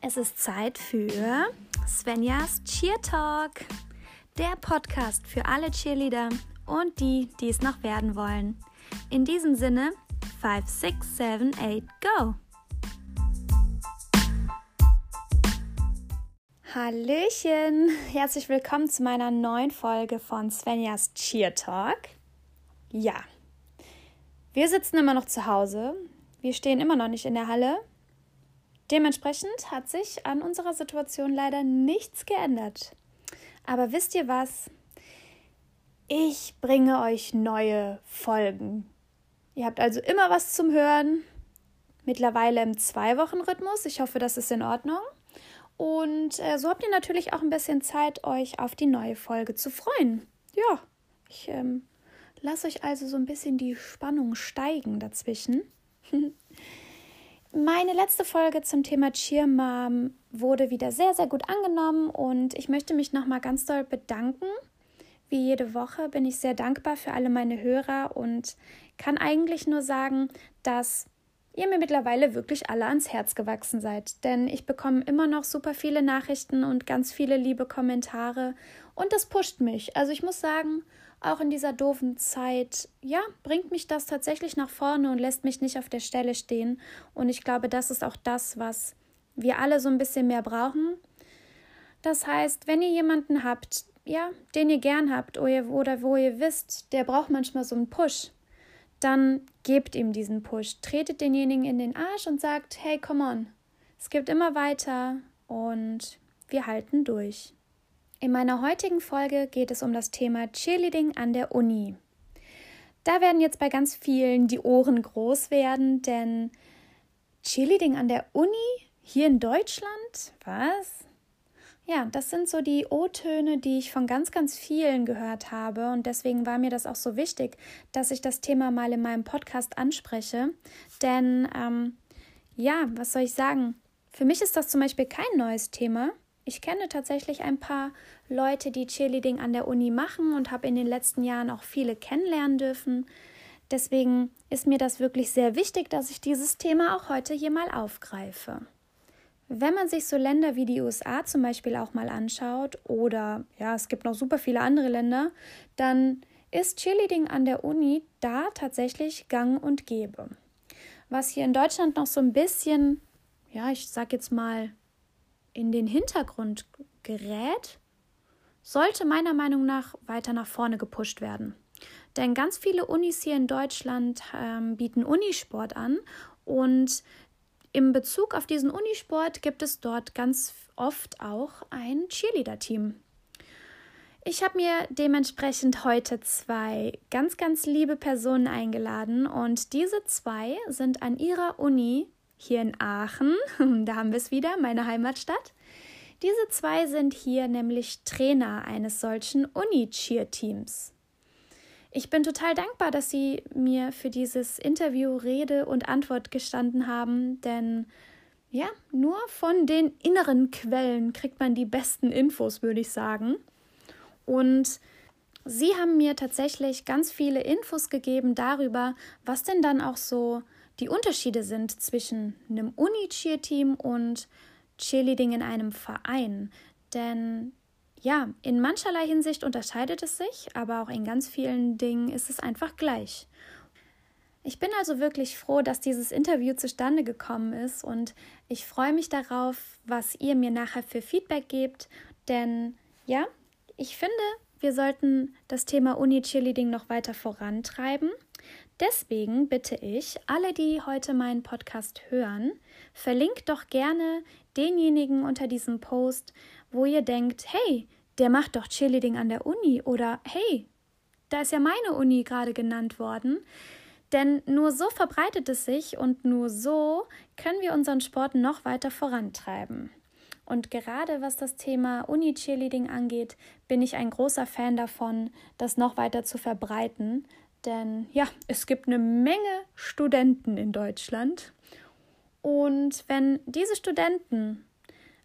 Es ist Zeit für Svenjas Cheer Talk, der Podcast für alle Cheerleader und die, die es noch werden wollen. In diesem Sinne, 5, 6, 7, 8, go! Hallöchen! Herzlich willkommen zu meiner neuen Folge von Svenjas Cheer Talk. Ja, wir sitzen immer noch zu Hause. Wir stehen immer noch nicht in der Halle. Dementsprechend hat sich an unserer Situation leider nichts geändert. Aber wisst ihr was? Ich bringe euch neue Folgen. Ihr habt also immer was zum Hören. Mittlerweile im Zwei-Wochen-Rhythmus. Ich hoffe, das ist in Ordnung. Und äh, so habt ihr natürlich auch ein bisschen Zeit, euch auf die neue Folge zu freuen. Ja, ich ähm, lasse euch also so ein bisschen die Spannung steigen dazwischen. Meine letzte Folge zum Thema Cheer Mom wurde wieder sehr, sehr gut angenommen und ich möchte mich nochmal ganz doll bedanken. Wie jede Woche bin ich sehr dankbar für alle meine Hörer und kann eigentlich nur sagen, dass ihr mir mittlerweile wirklich alle ans Herz gewachsen seid. Denn ich bekomme immer noch super viele Nachrichten und ganz viele liebe Kommentare und das pusht mich. Also ich muss sagen, auch in dieser doofen Zeit, ja, bringt mich das tatsächlich nach vorne und lässt mich nicht auf der Stelle stehen. Und ich glaube, das ist auch das, was wir alle so ein bisschen mehr brauchen. Das heißt, wenn ihr jemanden habt, ja, den ihr gern habt oder wo ihr wisst, der braucht manchmal so einen Push, dann gebt ihm diesen Push. Tretet denjenigen in den Arsch und sagt, hey, come on. Es gibt immer weiter und wir halten durch. In meiner heutigen Folge geht es um das Thema Cheerleading an der Uni. Da werden jetzt bei ganz vielen die Ohren groß werden, denn Cheerleading an der Uni hier in Deutschland? Was? Ja, das sind so die O-Töne, die ich von ganz, ganz vielen gehört habe. Und deswegen war mir das auch so wichtig, dass ich das Thema mal in meinem Podcast anspreche. Denn, ähm, ja, was soll ich sagen? Für mich ist das zum Beispiel kein neues Thema. Ich kenne tatsächlich ein paar Leute, die Cheerleading an der Uni machen und habe in den letzten Jahren auch viele kennenlernen dürfen. Deswegen ist mir das wirklich sehr wichtig, dass ich dieses Thema auch heute hier mal aufgreife. Wenn man sich so Länder wie die USA zum Beispiel auch mal anschaut oder ja, es gibt noch super viele andere Länder, dann ist Cheerleading an der Uni da tatsächlich gang und gäbe. Was hier in Deutschland noch so ein bisschen, ja, ich sag jetzt mal, in den Hintergrund gerät, sollte meiner Meinung nach weiter nach vorne gepusht werden. Denn ganz viele Unis hier in Deutschland ähm, bieten Unisport an und im Bezug auf diesen Unisport gibt es dort ganz oft auch ein Cheerleader-Team. Ich habe mir dementsprechend heute zwei ganz, ganz liebe Personen eingeladen und diese zwei sind an ihrer Uni hier in Aachen, da haben wir es wieder, meine Heimatstadt. Diese zwei sind hier nämlich Trainer eines solchen Uni-Cheer-Teams. Ich bin total dankbar, dass Sie mir für dieses Interview Rede und Antwort gestanden haben, denn ja, nur von den inneren Quellen kriegt man die besten Infos, würde ich sagen. Und Sie haben mir tatsächlich ganz viele Infos gegeben darüber, was denn dann auch so die Unterschiede sind zwischen einem Uni-Cheer-Team und Cheerleading in einem Verein. Denn ja, in mancherlei Hinsicht unterscheidet es sich, aber auch in ganz vielen Dingen ist es einfach gleich. Ich bin also wirklich froh, dass dieses Interview zustande gekommen ist und ich freue mich darauf, was ihr mir nachher für Feedback gebt, denn ja, ich finde, wir sollten das Thema Uni-Cheerleading noch weiter vorantreiben. Deswegen bitte ich alle, die heute meinen Podcast hören, verlinkt doch gerne denjenigen unter diesem Post, wo ihr denkt, hey, der macht doch Cheerleading an der Uni oder hey, da ist ja meine Uni gerade genannt worden. Denn nur so verbreitet es sich und nur so können wir unseren Sport noch weiter vorantreiben. Und gerade was das Thema Uni-Cheerleading angeht, bin ich ein großer Fan davon, das noch weiter zu verbreiten, denn ja, es gibt eine Menge Studenten in Deutschland. Und wenn diese Studenten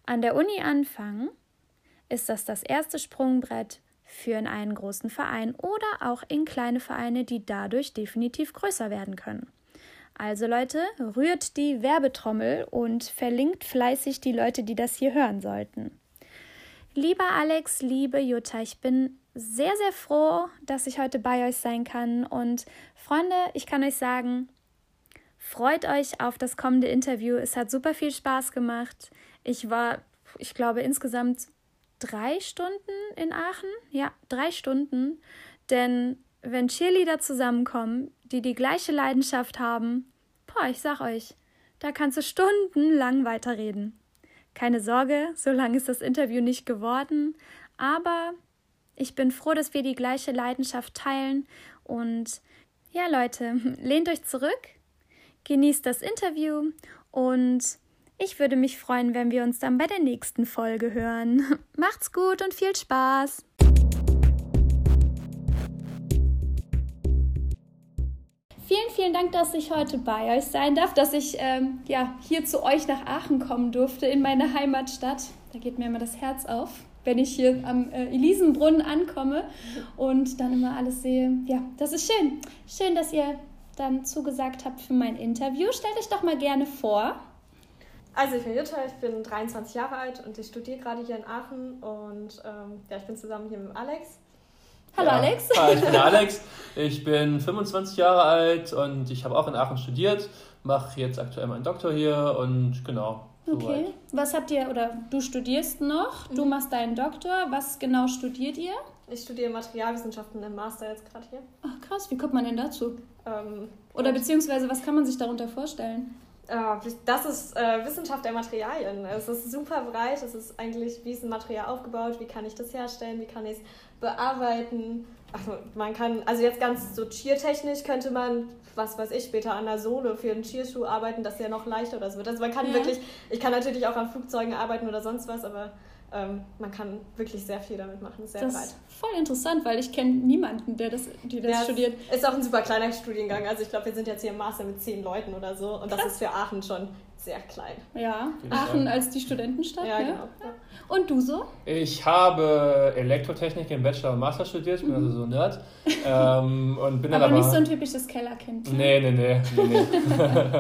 an der Uni anfangen, ist das das erste Sprungbrett für in einen großen Verein oder auch in kleine Vereine, die dadurch definitiv größer werden können. Also Leute, rührt die Werbetrommel und verlinkt fleißig die Leute, die das hier hören sollten. Lieber Alex, liebe Jutta, ich bin sehr, sehr froh, dass ich heute bei euch sein kann. Und Freunde, ich kann euch sagen, freut euch auf das kommende Interview. Es hat super viel Spaß gemacht. Ich war, ich glaube, insgesamt drei Stunden in Aachen. Ja, drei Stunden. Denn wenn Cheerleader zusammenkommen, die die gleiche Leidenschaft haben, boah, ich sag euch, da kannst du stundenlang weiterreden. Keine Sorge, so lang ist das Interview nicht geworden, aber ich bin froh, dass wir die gleiche Leidenschaft teilen und ja, Leute, lehnt euch zurück, genießt das Interview und ich würde mich freuen, wenn wir uns dann bei der nächsten Folge hören. Macht's gut und viel Spaß! Vielen, vielen Dank, dass ich heute bei euch sein darf, dass ich ähm, ja, hier zu euch nach Aachen kommen durfte, in meine Heimatstadt. Da geht mir immer das Herz auf, wenn ich hier am äh, Elisenbrunnen ankomme und dann immer alles sehe. Ja, das ist schön. Schön, dass ihr dann zugesagt habt für mein Interview. Stellt euch doch mal gerne vor. Also ich bin Jutta, ich bin 23 Jahre alt und ich studiere gerade hier in Aachen und ähm, ja, ich bin zusammen hier mit Alex. Hallo ja. Alex. Hi, ich bin Alex. Ich bin 25 Jahre alt und ich habe auch in Aachen studiert, mache jetzt aktuell meinen Doktor hier und genau. Okay. Soweit. Was habt ihr, oder du studierst noch, du mhm. machst deinen Doktor. Was genau studiert ihr? Ich studiere Materialwissenschaften im Master jetzt gerade hier. Krass, wie kommt man denn dazu? Ähm, oder beziehungsweise, was kann man sich darunter vorstellen? Das ist äh, Wissenschaft der Materialien. Es ist super breit. Es ist eigentlich, wie ist ein Material aufgebaut, wie kann ich das herstellen, wie kann ich es bearbeiten. Also man kann, also jetzt ganz so Cheer-technisch könnte man, was weiß ich, später an der Sohle für einen Cheerschuh arbeiten, dass der noch leichter oder so wird. Also man kann ja. wirklich, ich kann natürlich auch an Flugzeugen arbeiten oder sonst was, aber ähm, man kann wirklich sehr viel damit machen, sehr das breit. Ist voll interessant, weil ich kenne niemanden, der das, die das ja, studiert. Ist auch ein super kleiner Studiengang. Also ich glaube, wir sind jetzt hier im Master mit zehn Leuten oder so und das ist für Aachen schon sehr klein. Ja, Aachen als die Studentenstadt. Ja, ja? genau. Ja. Und du so? Ich habe Elektrotechnik im Bachelor und Master studiert, ich bin mhm. also so ein Nerd. ähm, und bin aber, dann aber nicht so ein typisches Kellerkind. Ne? Nee, nee, nee. nee, nee.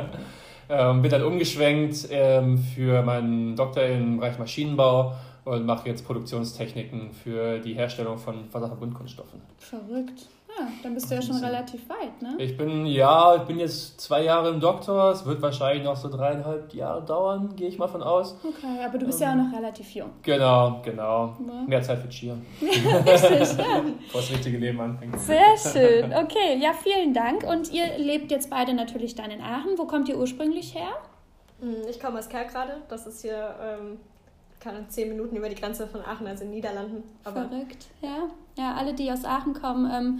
ähm, bin dann umgeschwenkt ähm, für meinen Doktor im Bereich Maschinenbau und mache jetzt Produktionstechniken für die Herstellung von Wasserverbundkunststoffen. Verrückt. Ja, dann bist du ja schon relativ weit, ne? Ich bin, ja, ich bin jetzt zwei Jahre im Doktor. Es wird wahrscheinlich noch so dreieinhalb Jahre dauern, gehe ich mal von aus. Okay, aber du bist ähm, ja auch noch relativ jung. Genau, genau. Ja. Mehr Zeit für Cheer. Richtig, ja. Bevor das richtige Leben anfängt. Sehr schön. Okay, ja, vielen Dank. Und ihr lebt jetzt beide natürlich dann in Aachen. Wo kommt ihr ursprünglich her? Hm, ich komme aus Kerkrade. Das ist hier ähm, keine zehn Minuten über die Grenze von Aachen, also in den Niederlanden. Aber Verrückt, ja. Ja, alle, die aus Aachen kommen, ähm,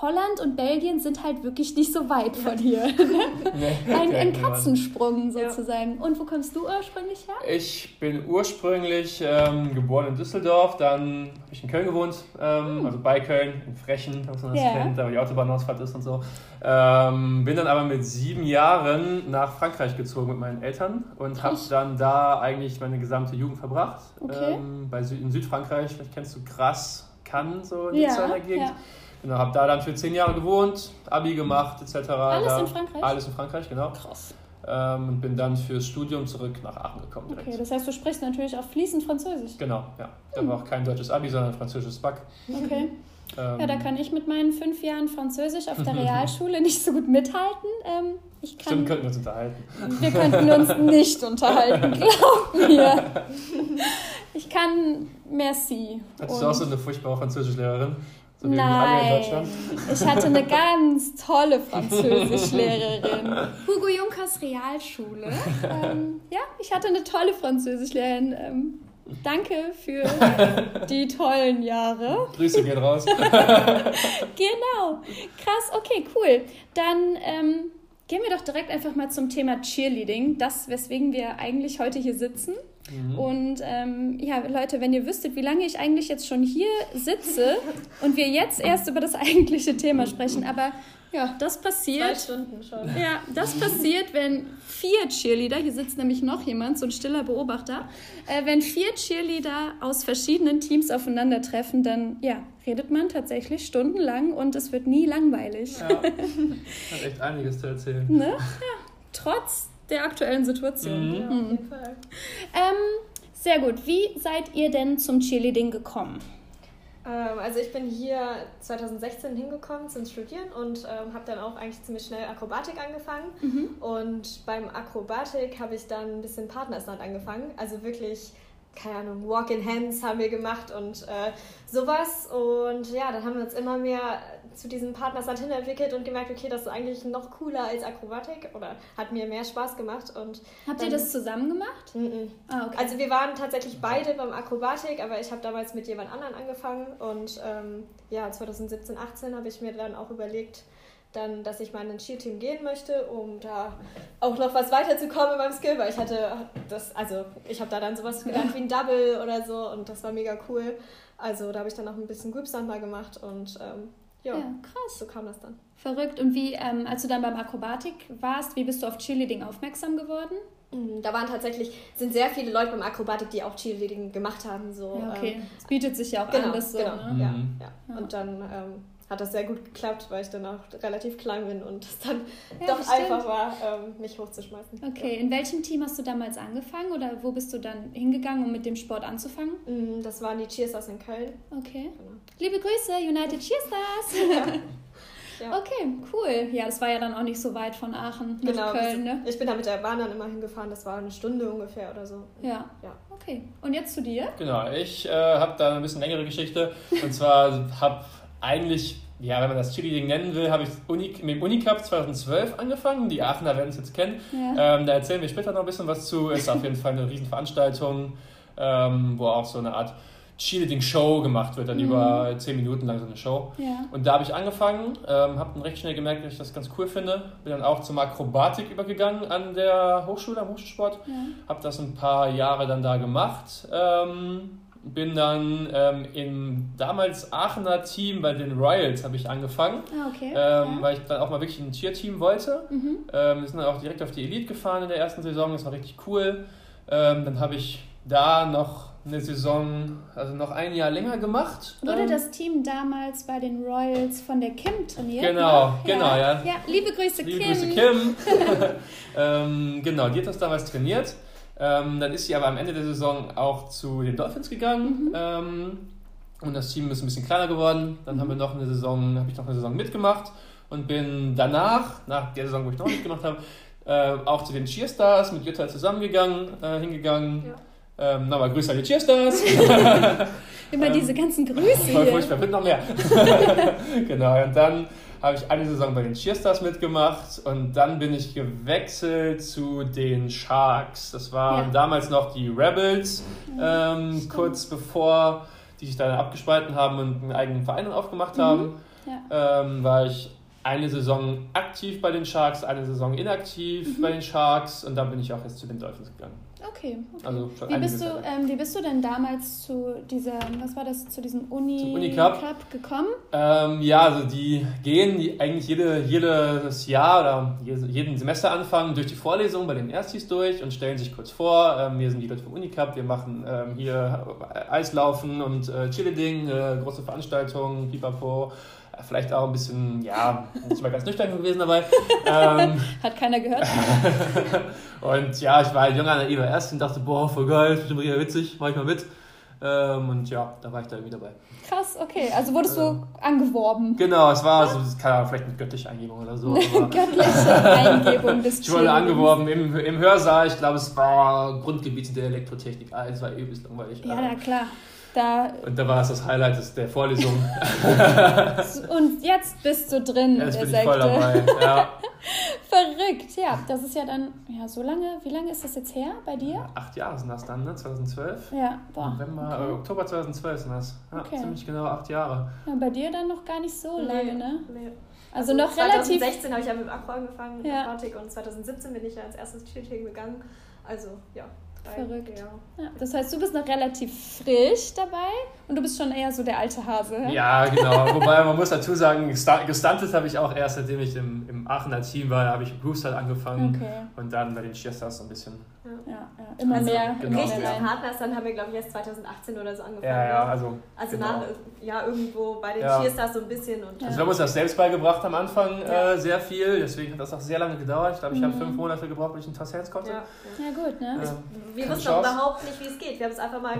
Holland und Belgien sind halt wirklich nicht so weit von hier. nee, ein, ein Katzensprung sozusagen. Ja. Und wo kommst du ursprünglich her? Ich bin ursprünglich ähm, geboren in Düsseldorf, dann habe ich in Köln gewohnt, ähm, hm. also bei Köln, in Frechen, man das ja. kennt, da wo die Autobahnausfahrt ist und so. Ähm, bin dann aber mit sieben Jahren nach Frankreich gezogen mit meinen Eltern und habe dann da eigentlich meine gesamte Jugend verbracht. Okay. Ähm, bei Süd in Südfrankreich, vielleicht kennst du Grasse, Cannes, so in ja, der Gegend. Ja. Genau, habe da dann für zehn Jahre gewohnt, Abi gemacht etc. Alles da, in Frankreich? Alles in Frankreich, genau. Krass. Ähm, und bin dann fürs Studium zurück nach Aachen gekommen. Direkt. Okay, das heißt, du sprichst natürlich auch fließend Französisch. Genau, ja. Da hm. war auch kein deutsches Abi, sondern französisches Back. Okay. Ähm, ja, da kann ich mit meinen fünf Jahren Französisch auf der Realschule nicht so gut mithalten. Ähm, ich kann, Stimmt, könnten wir uns unterhalten. Wir könnten uns nicht unterhalten, glaub mir. Ich kann merci. Hattest du auch so eine furchtbare Französischlehrerin? So Nein, ich hatte eine ganz tolle Französischlehrerin. Hugo Junkers Realschule. Ähm, ja, ich hatte eine tolle Französischlehrerin. Ähm, danke für die tollen Jahre. Grüße gehen raus. genau. Krass, okay, cool. Dann ähm, gehen wir doch direkt einfach mal zum Thema Cheerleading. Das, weswegen wir eigentlich heute hier sitzen. Mhm. Und ähm, ja, Leute, wenn ihr wüsstet, wie lange ich eigentlich jetzt schon hier sitze und wir jetzt erst über das eigentliche Thema sprechen, aber ja, das passiert. Zwei Stunden schon. Ja, das passiert, wenn vier Cheerleader, hier sitzt nämlich noch jemand, so ein stiller Beobachter, äh, wenn vier Cheerleader aus verschiedenen Teams aufeinandertreffen, dann ja, redet man tatsächlich stundenlang und es wird nie langweilig. Ja, hat echt einiges zu erzählen. Ne? Ja, trotz der aktuellen Situation. Mhm. Ja, auf jeden Fall. Ähm, sehr gut. Wie seid ihr denn zum Cheerleading gekommen? Ähm, also ich bin hier 2016 hingekommen zum Studieren und ähm, habe dann auch eigentlich ziemlich schnell Akrobatik angefangen. Mhm. Und beim Akrobatik habe ich dann ein bisschen Partnersland angefangen. Also wirklich keine Ahnung, Walk-in-Hands haben wir gemacht und äh, sowas. Und ja, dann haben wir uns immer mehr zu diesem Partnersland hin entwickelt und gemerkt, okay, das ist eigentlich noch cooler als Akrobatik oder hat mir mehr Spaß gemacht. Und Habt ihr das zusammen gemacht? Mm -mm. Ah, okay. Also wir waren tatsächlich beide beim Akrobatik, aber ich habe damals mit jemand anderem angefangen und ähm, ja, 2017, 18 habe ich mir dann auch überlegt, dann, dass ich mal in ein Cheer-Team gehen möchte, um da auch noch was weiterzukommen beim Skill, weil ich hatte das, also ich habe da dann sowas gelernt wie ein Double oder so und das war mega cool. Also da habe ich dann auch ein bisschen Gripstand mal gemacht und ähm, ja, ja, krass. So kam das dann. Verrückt. Und wie, ähm, als du dann beim Akrobatik warst, wie bist du auf Cheerleading aufmerksam geworden? Mhm, da waren tatsächlich, sind sehr viele Leute beim Akrobatik, die auch Cheerleading gemacht haben. So, ja, okay. Ähm, es bietet sich ja auch genau, an, das so. Genau, ne? ja, mhm. ja. ja. Und dann ähm, hat das sehr gut geklappt, weil ich dann auch relativ klein bin und es dann ja, doch bestimmt. einfach war, ähm, mich hochzuschmeißen. Okay, ja. in welchem Team hast du damals angefangen oder wo bist du dann hingegangen, um mit dem Sport anzufangen? Mm, das waren die Cheerstars in Köln. Okay. Genau. Liebe Grüße, United Cheerstars! Ja. Okay, cool. Ja, das war ja dann auch nicht so weit von Aachen nach genau, Köln, ne? Ich bin da mit der Bahn dann immer hingefahren, das war eine Stunde ungefähr oder so. Ja. ja. Okay. Und jetzt zu dir? Genau, ich äh, habe da eine bisschen längere Geschichte. Und zwar habe eigentlich, ja, wenn man das Cheerleading nennen will, habe ich Uni, mit dem Unicup 2012 angefangen. Die Aachener werden es jetzt kennen. Ja. Ähm, da erzählen wir später noch ein bisschen was zu. Ist auf jeden Fall eine Riesenveranstaltung, ähm, wo auch so eine Art Cheerleading-Show gemacht wird, dann mhm. über zehn Minuten lang so eine Show. Ja. Und da habe ich angefangen, ähm, habe dann recht schnell gemerkt, dass ich das ganz cool finde. Bin dann auch zum Akrobatik übergegangen an der Hochschule, am Hochschulsport. Ja. Habe das ein paar Jahre dann da gemacht. Ähm, bin dann ähm, im damals Aachener Team bei den Royals habe ich angefangen, ah, okay. ähm, ja. weil ich dann auch mal wirklich ein Cheer-Team wollte. Mhm. Ähm, wir sind dann auch direkt auf die Elite gefahren in der ersten Saison, das war richtig cool. Ähm, dann habe ich da noch eine Saison, also noch ein Jahr länger gemacht. Wurde ähm, das Team damals bei den Royals von der Kim trainiert? Genau, ne? genau, ja. ja. liebe Grüße, liebe Kim. Grüße, Kim. ähm, genau, die hat das damals trainiert. Ähm, dann ist sie aber am Ende der Saison auch zu den Dolphins gegangen. Mhm. Ähm, und das Team ist ein bisschen kleiner geworden. Dann mhm. haben wir noch eine Saison, habe ich noch eine Saison mitgemacht und bin danach, nach der Saison, wo ich noch mitgemacht habe, äh, auch zu den Cheerstars mit Jutta zusammengegangen, äh, hingegangen. Ja. Ähm, Nochmal Grüße an die Cheerstars. Immer diese ganzen Grüße. Voll furchtbar, bitte noch mehr. genau, und dann habe ich eine Saison bei den Cheerstars mitgemacht und dann bin ich gewechselt zu den Sharks. Das waren ja. damals noch die Rebels, ähm, kurz bevor die sich dann abgespalten haben und einen eigenen Verein aufgemacht mhm. haben. Ja. Ähm, war ich eine Saison aktiv bei den Sharks, eine Saison inaktiv mhm. bei den Sharks und dann bin ich auch jetzt zu den Dolphins gegangen. Okay. okay. Also wie, bist du, ähm, wie bist du denn damals zu dieser, was war das, zu diesem Uni, Uni Cup. Cup gekommen? Ähm, ja, also die gehen die eigentlich jede, jedes Jahr oder jeden Semesteranfang durch die Vorlesung bei den Erstis durch und stellen sich kurz vor, ähm, wir sind die Leute vom Uni Cup, wir machen ähm, hier Eislaufen und äh, Cheerleading, äh, große Veranstaltungen, pipapo vielleicht auch ein bisschen, ja, nicht mal ganz nüchtern gewesen dabei. Ähm, Hat keiner gehört. und ja, ich war halt junger naiver erst und dachte, boah, voll geil, bestimmt richtig witzig, mach ich mal mit. Ähm, und ja, da war ich da irgendwie dabei. Krass, okay. Also wurdest du ähm, angeworben. Genau, es war so, keine Ahnung, vielleicht eine göttliche Eingebung oder so. göttliche Eingebung des Ich wurde angeworben im, im Hörsaal, ich glaube, es war Grundgebiet der Elektrotechnik. Ah, es war übelst langweilig. Ja, na klar. Da und da war es das Highlight der Vorlesung. und jetzt bist du drin jetzt in der bin Sekte. Ich voll dabei. Ja. Verrückt, ja. Das ist ja dann, ja, so lange, wie lange ist das jetzt her bei dir? Ja, acht Jahre sind das dann, ne? 2012. Ja, boah. November, okay. äh, Oktober 2012 sind das. Ja, okay. ziemlich genau acht Jahre. Ja, bei dir dann noch gar nicht so nee. lange, ne? Nee. Also, also noch 2016 relativ. 2016 habe ich ja mit Aqua angefangen, ja. Aquatik, und 2017 bin ich ja als erstes Cheerleading gegangen. Also, ja. Verrückt. Ja. Ja, das heißt, du bist noch relativ frisch dabei und du bist schon eher so der alte Hase. Ja, genau. Wobei man muss dazu sagen, gestuntet habe ich auch erst, seitdem ich im, im Aachener Team war, habe ich im Brewster angefangen okay. und dann bei den Cheerstars so ein bisschen. Ja, ja, immer also, mehr. Genau. Richtig Partners, dann haben wir, glaube ich, erst 2018 oder so angefangen. Ja, ja, also. Also genau. nach, ja, irgendwo bei den ja. Cheerstars so ein bisschen. Und also wir haben uns das selbst beigebracht am Anfang äh, sehr viel, deswegen hat das auch sehr lange gedauert. Ich glaube, ich mhm. habe fünf Monate gebraucht, bis ich ein Toss Hands konnte. Ja, ja gut, ne? Ähm, wir wussten auch überhaupt nicht, wie es geht. Wir haben es einfach mal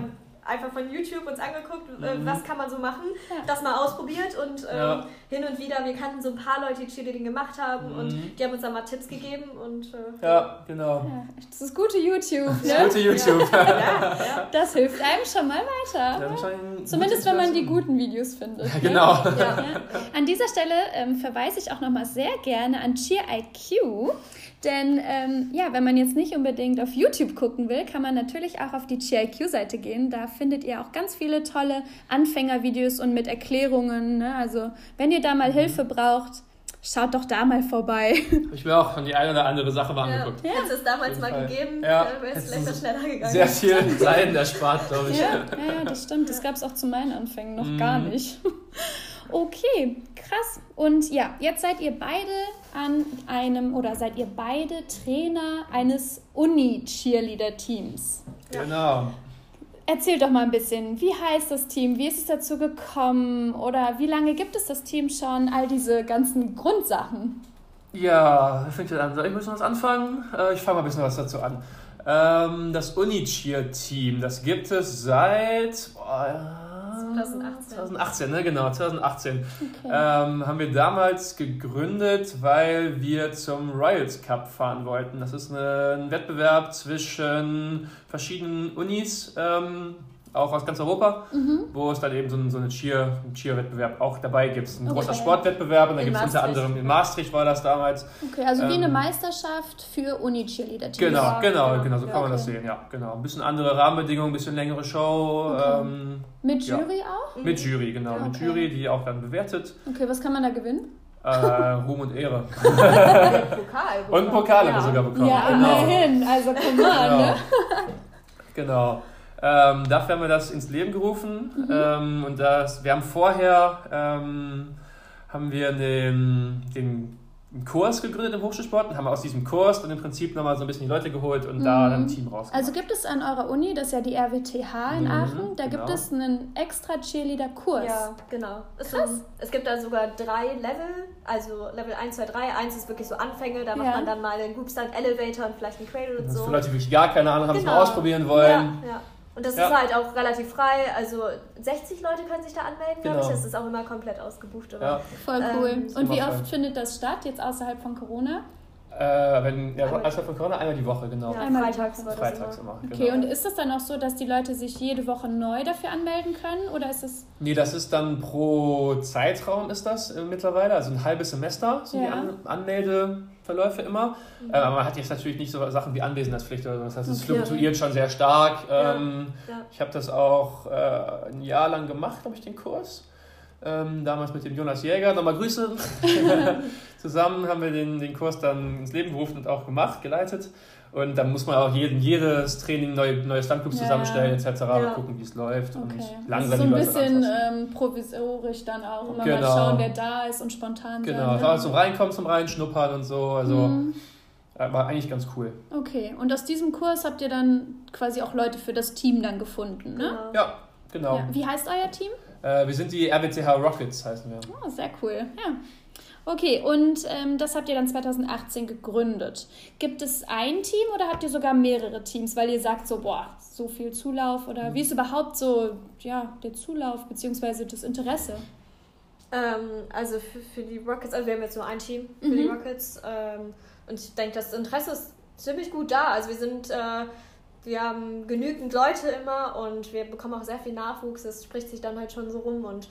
einfach von YouTube uns angeguckt, äh, mhm. was kann man so machen, ja. das mal ausprobiert und ähm, ja. hin und wieder, wir kannten so ein paar Leute, die Cheerleading gemacht haben mhm. und die haben uns dann mal Tipps gegeben und äh, ja, genau. Ja, das ist gute YouTube. Das ist gute YouTube. Das hilft einem schon mal weiter. Zumindest wenn man die guten Videos findet. Ne? Genau. An dieser Stelle ähm, verweise ich auch nochmal sehr gerne an Cheer IQ. Denn ähm, ja, wenn man jetzt nicht unbedingt auf YouTube gucken will, kann man natürlich auch auf die GIQ-Seite gehen. Da findet ihr auch ganz viele tolle Anfängervideos und mit Erklärungen. Ne? Also wenn ihr da mal mhm. Hilfe braucht, schaut doch da mal vorbei. Ich mir auch von die eine oder andere Sache mal ja. angeguckt. Ja. Hättest es damals mal Fall. gegeben, ja. wäre es vielleicht noch schneller gegangen. Sehr viel Zeit erspart, glaube ich. Ja. ja, das stimmt. Das gab es auch zu meinen Anfängen noch mhm. gar nicht. Okay, krass. Und ja, jetzt seid ihr beide an einem oder seid ihr beide Trainer eines Uni-Cheerleader-Teams. Genau. Erzähl doch mal ein bisschen, wie heißt das Team, wie ist es dazu gekommen oder wie lange gibt es das Team schon, all diese ganzen Grundsachen? Ja, fängt an? Soll ich ein bisschen was anfangen? Äh, ich fange mal ein bisschen was dazu an. Ähm, das Uni-Cheer-Team, das gibt es seit... Boah, 2018. 2018, ne? genau, 2018. Okay. Ähm, haben wir damals gegründet, weil wir zum Royals Cup fahren wollten. Das ist ein Wettbewerb zwischen verschiedenen Unis. Ähm, auch aus ganz Europa, mhm. wo es dann eben so, ein, so einen Cheer, Cheer-Wettbewerb auch dabei gibt. Ein okay. großer Sportwettbewerb und da gibt es unter anderem in Maastricht war das damals. Okay, also wie ähm, eine Meisterschaft für Uni-Cheerleader-Teams. Genau, ja, genau, genau, genau, so ja, kann man das sehen, ja, genau. Ein bisschen andere Rahmenbedingungen, ein bisschen längere Show. Okay. Ähm, mit Jury auch? Mit Jury, genau, okay. mit Jury, die auch dann bewertet. Okay, was kann man da gewinnen? Äh, Ruhm und Ehre. Pokal. Und einen Pokal haben wir sogar bekommen. Ja, immerhin. Also, komm mal, genau. ne? Genau. Ähm, dafür haben wir das ins Leben gerufen. Mhm. Ähm, und das, wir haben vorher ähm, haben wir den, den Kurs gegründet im Hochschulsport und haben aus diesem Kurs dann im Prinzip nochmal so ein bisschen die Leute geholt und mhm. da dann ein Team raus. Also gibt es an eurer Uni, das ist ja die RWTH in mhm, Aachen, da genau. gibt es einen extra Cheerleader-Kurs. Ja, genau. Es, Krass. es gibt da sogar drei Level, also Level 1, 2, 3. Eins ist wirklich so Anfänge, da macht ja. man dann mal den Groupstand Elevator und vielleicht einen Cradle und so. Für Leute, die wirklich gar keine Ahnung haben, genau. es mal ausprobieren wollen. Ja, ja. Und das ja. ist halt auch relativ frei. Also 60 Leute können sich da anmelden, genau. glaube ich. Das ist auch immer komplett ausgebucht. Aber, ja. Voll cool. Ähm, Und wie oft findet das statt, jetzt außerhalb von Corona? Äh, wenn, ja, einmal. außerhalb von Corona einmal die Woche, genau. Ja, einmal freitags, war freitags immer. immer okay, und ist es dann auch so, dass die Leute sich jede Woche neu dafür anmelden können? Oder ist das. Nee, das ist dann pro Zeitraum ist das äh, mittlerweile. Also ein halbes Semester sind ja. die An Anmelde. Verläufe immer. Mhm. aber man hat jetzt natürlich nicht so Sachen wie Anwesenheitspflicht oder so. Das heißt, es okay. fluktuiert schon sehr stark. Ja. Ähm, ja. Ich habe das auch äh, ein Jahr lang gemacht, glaube ich, den Kurs. Ähm, damals mit dem Jonas Jäger. Nochmal Grüße. Zusammen haben wir den, den Kurs dann ins Leben gerufen und auch gemacht, geleitet. Und dann muss man auch jeden, jedes Training neue, neue Standclubs ja, zusammenstellen etc. Ja. gucken, wie es läuft okay. und langsam so ein bisschen ähm, provisorisch dann auch immer genau. mal schauen, wer da ist und spontan Genau, sein, ne? zum Reinkommen, zum Reinschnuppern und so. Also mhm. war eigentlich ganz cool. Okay, und aus diesem Kurs habt ihr dann quasi auch Leute für das Team dann gefunden, ne? Genau. Ja, genau. Ja. Wie heißt euer Team? Äh, wir sind die RWTH Rockets, heißen wir. Oh, sehr cool. Ja. Okay, und ähm, das habt ihr dann 2018 gegründet. Gibt es ein Team oder habt ihr sogar mehrere Teams, weil ihr sagt so, boah, so viel Zulauf oder wie ist überhaupt so ja, der Zulauf bzw. das Interesse? Ähm, also für, für, die Rockets, also wir haben jetzt nur ein Team für mhm. die Rockets ähm, und ich denke, das Interesse ist ziemlich gut da. Also wir sind, äh, wir haben genügend Leute immer und wir bekommen auch sehr viel Nachwuchs. Es spricht sich dann halt schon so rum und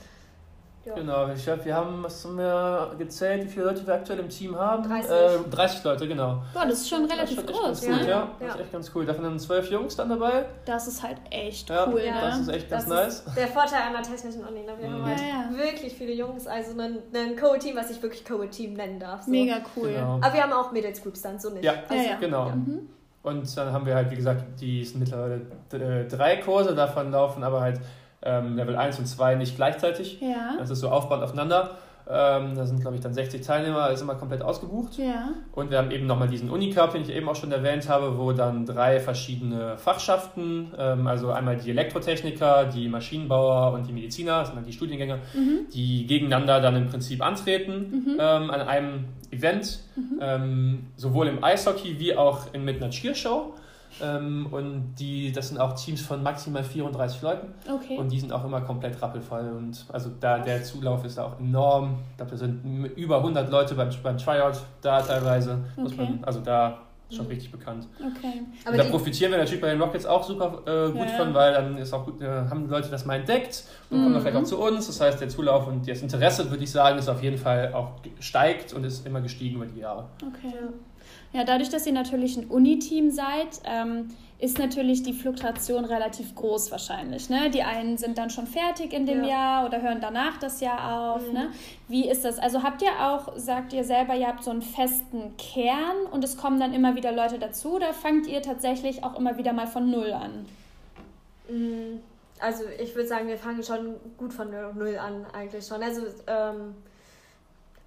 Ja. Genau, ich glaube, wir haben, was haben wir gezählt, wie viele Leute wir aktuell im Team haben? 30. Äh, 30 Leute, genau. Boah, das ist schon relativ das ist groß. Echt ganz cool, ja. ja. Das ist echt ganz cool. Da sind zwölf Jungs dann dabei. Das ist halt echt ja, cool. Ja, ne? das ist echt ganz nice. der Vorteil einer technischen Uni. Ne? Wir mhm. haben halt wirklich viele Jungs, also ein, ein Co-Team, was ich wirklich Co-Team nennen darf. So. Mega cool. Genau. Aber wir haben auch Mädels-Groups dann, so nicht. Ja, also, genau. Mhm. Und dann haben wir halt, wie gesagt, die sind mittlerweile drei Kurse, davon laufen aber halt ähm, Level 1 und 2 nicht gleichzeitig. Ja. Das ist so aufbauend aufeinander. Ähm, da sind, glaube ich, dann 60 Teilnehmer, ist immer komplett ausgebucht. Ja. Und wir haben eben nochmal diesen Unicup, den ich eben auch schon erwähnt habe, wo dann drei verschiedene Fachschaften, ähm, also einmal die Elektrotechniker, die Maschinenbauer und die Mediziner, das sind dann die Studiengänge, mhm. die gegeneinander dann im Prinzip antreten mhm. ähm, an einem Event, mhm. Ähm, sowohl im Eishockey wie auch in, mit einer Cheershow. Ähm, und die, das sind auch Teams von maximal 34 Leuten. Okay. Und die sind auch immer komplett rappelvoll. Und also da der Zulauf ist auch enorm. Ich glaube, da sind über 100 Leute beim, beim Tryout da teilweise. Okay. Man, also da schon mhm. richtig bekannt. Okay. Aber da profitieren wir natürlich bei den Rockets auch super äh, gut ja, von, weil dann ist auch gut, äh, haben Leute das mal entdeckt und mhm. kommen dann vielleicht auch zu uns. Das heißt, der Zulauf und das Interesse, würde ich sagen, ist auf jeden Fall auch steigt und ist immer gestiegen über die Jahre. Okay. Ja, dadurch, dass ihr natürlich ein Uni-Team seid, ähm, ist natürlich die Fluktuation relativ groß wahrscheinlich. Ne? Die einen sind dann schon fertig in dem ja. Jahr oder hören danach das Jahr auf. Mhm. Ne? Wie ist das? Also habt ihr auch, sagt ihr selber, ihr habt so einen festen Kern und es kommen dann immer wieder Leute dazu oder fangt ihr tatsächlich auch immer wieder mal von Null an? Mhm. Also ich würde sagen, wir fangen schon gut von Null an eigentlich schon. Also ähm,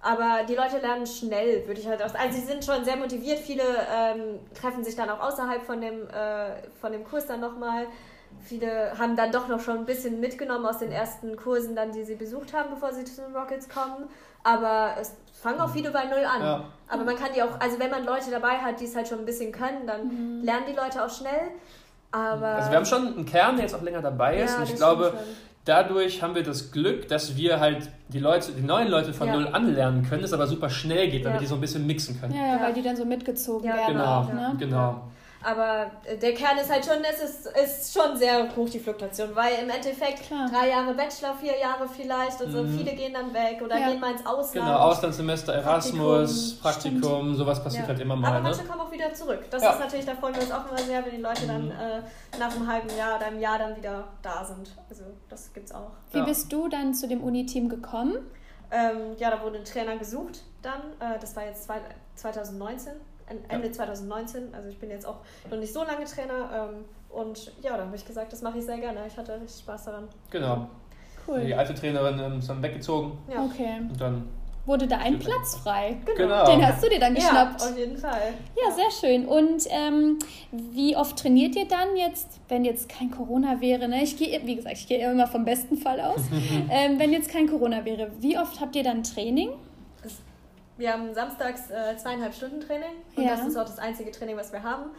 aber die Leute lernen schnell, würde ich halt auch sagen. Also sie sind schon sehr motiviert. Viele ähm, treffen sich dann auch außerhalb von dem, äh, von dem Kurs dann nochmal. Viele haben dann doch noch schon ein bisschen mitgenommen aus den ersten Kursen, dann, die sie besucht haben, bevor sie zu den Rockets kommen. Aber es fangen auch viele bei Null an. Ja. Aber man kann die auch, also wenn man Leute dabei hat, die es halt schon ein bisschen können, dann mhm. lernen die Leute auch schnell. Aber also wir haben schon einen Kern, der jetzt auch länger dabei ist. Ja, und ich glaube, dadurch haben wir das Glück, dass wir halt die Leute, die neuen Leute von ja. null anlernen können, es aber super schnell geht, damit ja. die so ein bisschen mixen können. Ja, ja, weil die dann so mitgezogen werden. Genau, auch, ne? genau. Aber äh, der Kern ist halt schon, es ist, ist schon sehr hoch die Fluktuation, weil im Endeffekt Klar. drei Jahre Bachelor, vier Jahre vielleicht und so, mhm. viele gehen dann weg oder ja. gehen mal ins Ausland. Genau, Auslandssemester, Erasmus, Praktikum, Praktikum sowas passiert ja. halt immer mal. Aber manche ne? kommen auch wieder zurück. Das ja. ist natürlich, da freuen wir uns auch immer sehr, wenn die Leute dann mhm. äh, nach einem halben Jahr oder einem Jahr dann wieder da sind. Also das gibt's auch. Wie bist du dann zu dem Uni-Team gekommen? Ähm, ja, da wurde ein Trainer gesucht dann. Äh, das war jetzt 2019 Ende ja. 2019. Also ich bin jetzt auch noch nicht so lange Trainer. Ähm, und ja, da habe ich gesagt, das mache ich sehr gerne. Ich hatte richtig Spaß daran. Genau. Cool. Die alte Trainerin ähm, ist dann weggezogen. Ja. Okay. Und dann wurde da ein Platz frei. Genau. genau. Den hast du dir dann geschnappt. Ja, auf jeden Fall. Ja, sehr schön. Und ähm, wie oft trainiert ihr dann jetzt, wenn jetzt kein Corona wäre? Ne? Ich gehe, wie gesagt, ich gehe immer vom besten Fall aus. ähm, wenn jetzt kein Corona wäre, wie oft habt ihr dann Training? Wir haben samstags äh, zweieinhalb Stunden Training und ja. das ist auch das einzige Training, was wir haben.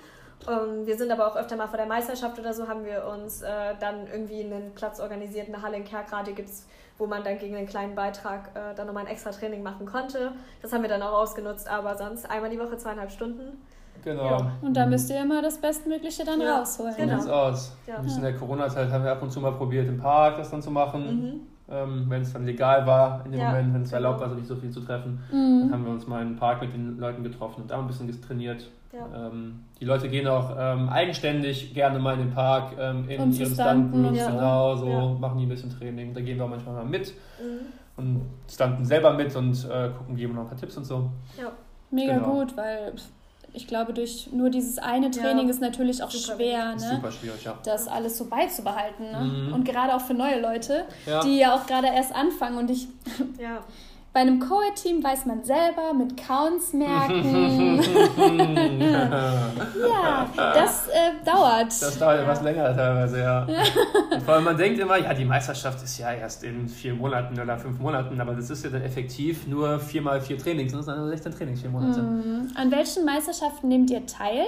Um, ähm, wir sind aber auch öfter mal vor der Meisterschaft oder so, haben wir uns äh, dann irgendwie einen Platz organisiert, eine Halle in Kerkrade gibt es, wo man dann gegen einen kleinen Beitrag äh, dann nochmal ein extra Training machen konnte. Das haben wir dann auch ausgenutzt, aber sonst einmal die Woche zweieinhalb Stunden. Genau. Ja. Und da müsst ihr immer das Bestmögliche dann ja. rausholen. Genau. So aus. Ja. In der Corona-Zeit haben wir ab und zu mal probiert, im Park das dann zu machen. Mhm ähm, wenn es dann legal war in dem ja, Moment, wenn es erlaubt war, so nicht so viel zu treffen. Mhm. Dann haben wir uns mal im Park mit den Leuten getroffen und da ein bisschen trainiert. Ja. Ähm, die Leute gehen auch ähm, eigenständig gerne mal in den Park, ähm, in ihren Stuntgroups, ja. genau, so machen die ein bisschen Training. Da gehen wir auch manchmal mal mit mhm. und stunten selber mit und äh, gucken, geben noch ein paar Tipps und so. Ja. Mega genau. gut, weil ich glaube, durch nur dieses eine Training ja. ist natürlich auch Super schwer, ne? Super schwierig, ja. das alles so beizubehalten. Ne? Mhm. Und gerade auch für neue Leute, ja. die ja auch gerade erst anfangen. Und ich ja. Bei einem Co-Ed-Team weiß man selber mit Counts merken. ja, das äh, dauert. Das dauert etwas länger teilweise, ja. Und vor allem man denkt immer, ja, die Meisterschaft ist ja erst in vier Monaten oder fünf Monaten, aber das ist ja dann effektiv nur viermal vier Trainings. Das sind also 16 Trainings, vier Monate. Mhm. An welchen Meisterschaften nehmt ihr teil?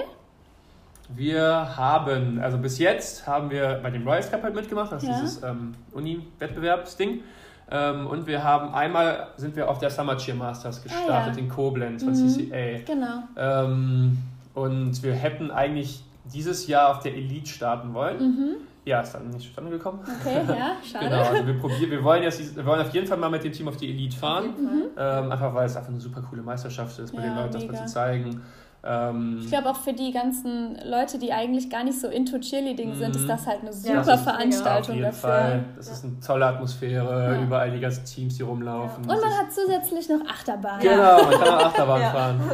Wir haben, also bis jetzt haben wir bei dem Royals Cup halt mitgemacht, das ist ja. dieses ähm, Uni-Wettbewerbsding. Ähm, und wir haben einmal sind wir auf der Summer Cheer Masters gestartet ah, ja. in Koblenz von mhm. CCA. Genau. Ähm, und wir hätten eigentlich dieses Jahr auf der Elite starten wollen. Mhm. Ja, ist dann nicht zustande gekommen. Okay, ja, schade. genau, also wir, probieren, wir, wollen jetzt, wir wollen auf jeden Fall mal mit dem Team auf die Elite fahren. Mhm. Ähm, einfach weil es einfach eine super coole Meisterschaft ist, mit Ja, den Leuten das mal zu zeigen. Ähm, Ich glaube auch für die ganzen Leute, die eigentlich gar nicht so into Cheerleading sind, Mhm. ist das halt eine Ja, super ist auf Veranstaltung jeden dafür. Fall. Das ist eine tolle Atmosphäre, Ja. überall die ganzen Teams, die rumlaufen. Und man hat zusätzlich noch Achterbahn. Genau, man kann auch Achterbahn Ja. fahren.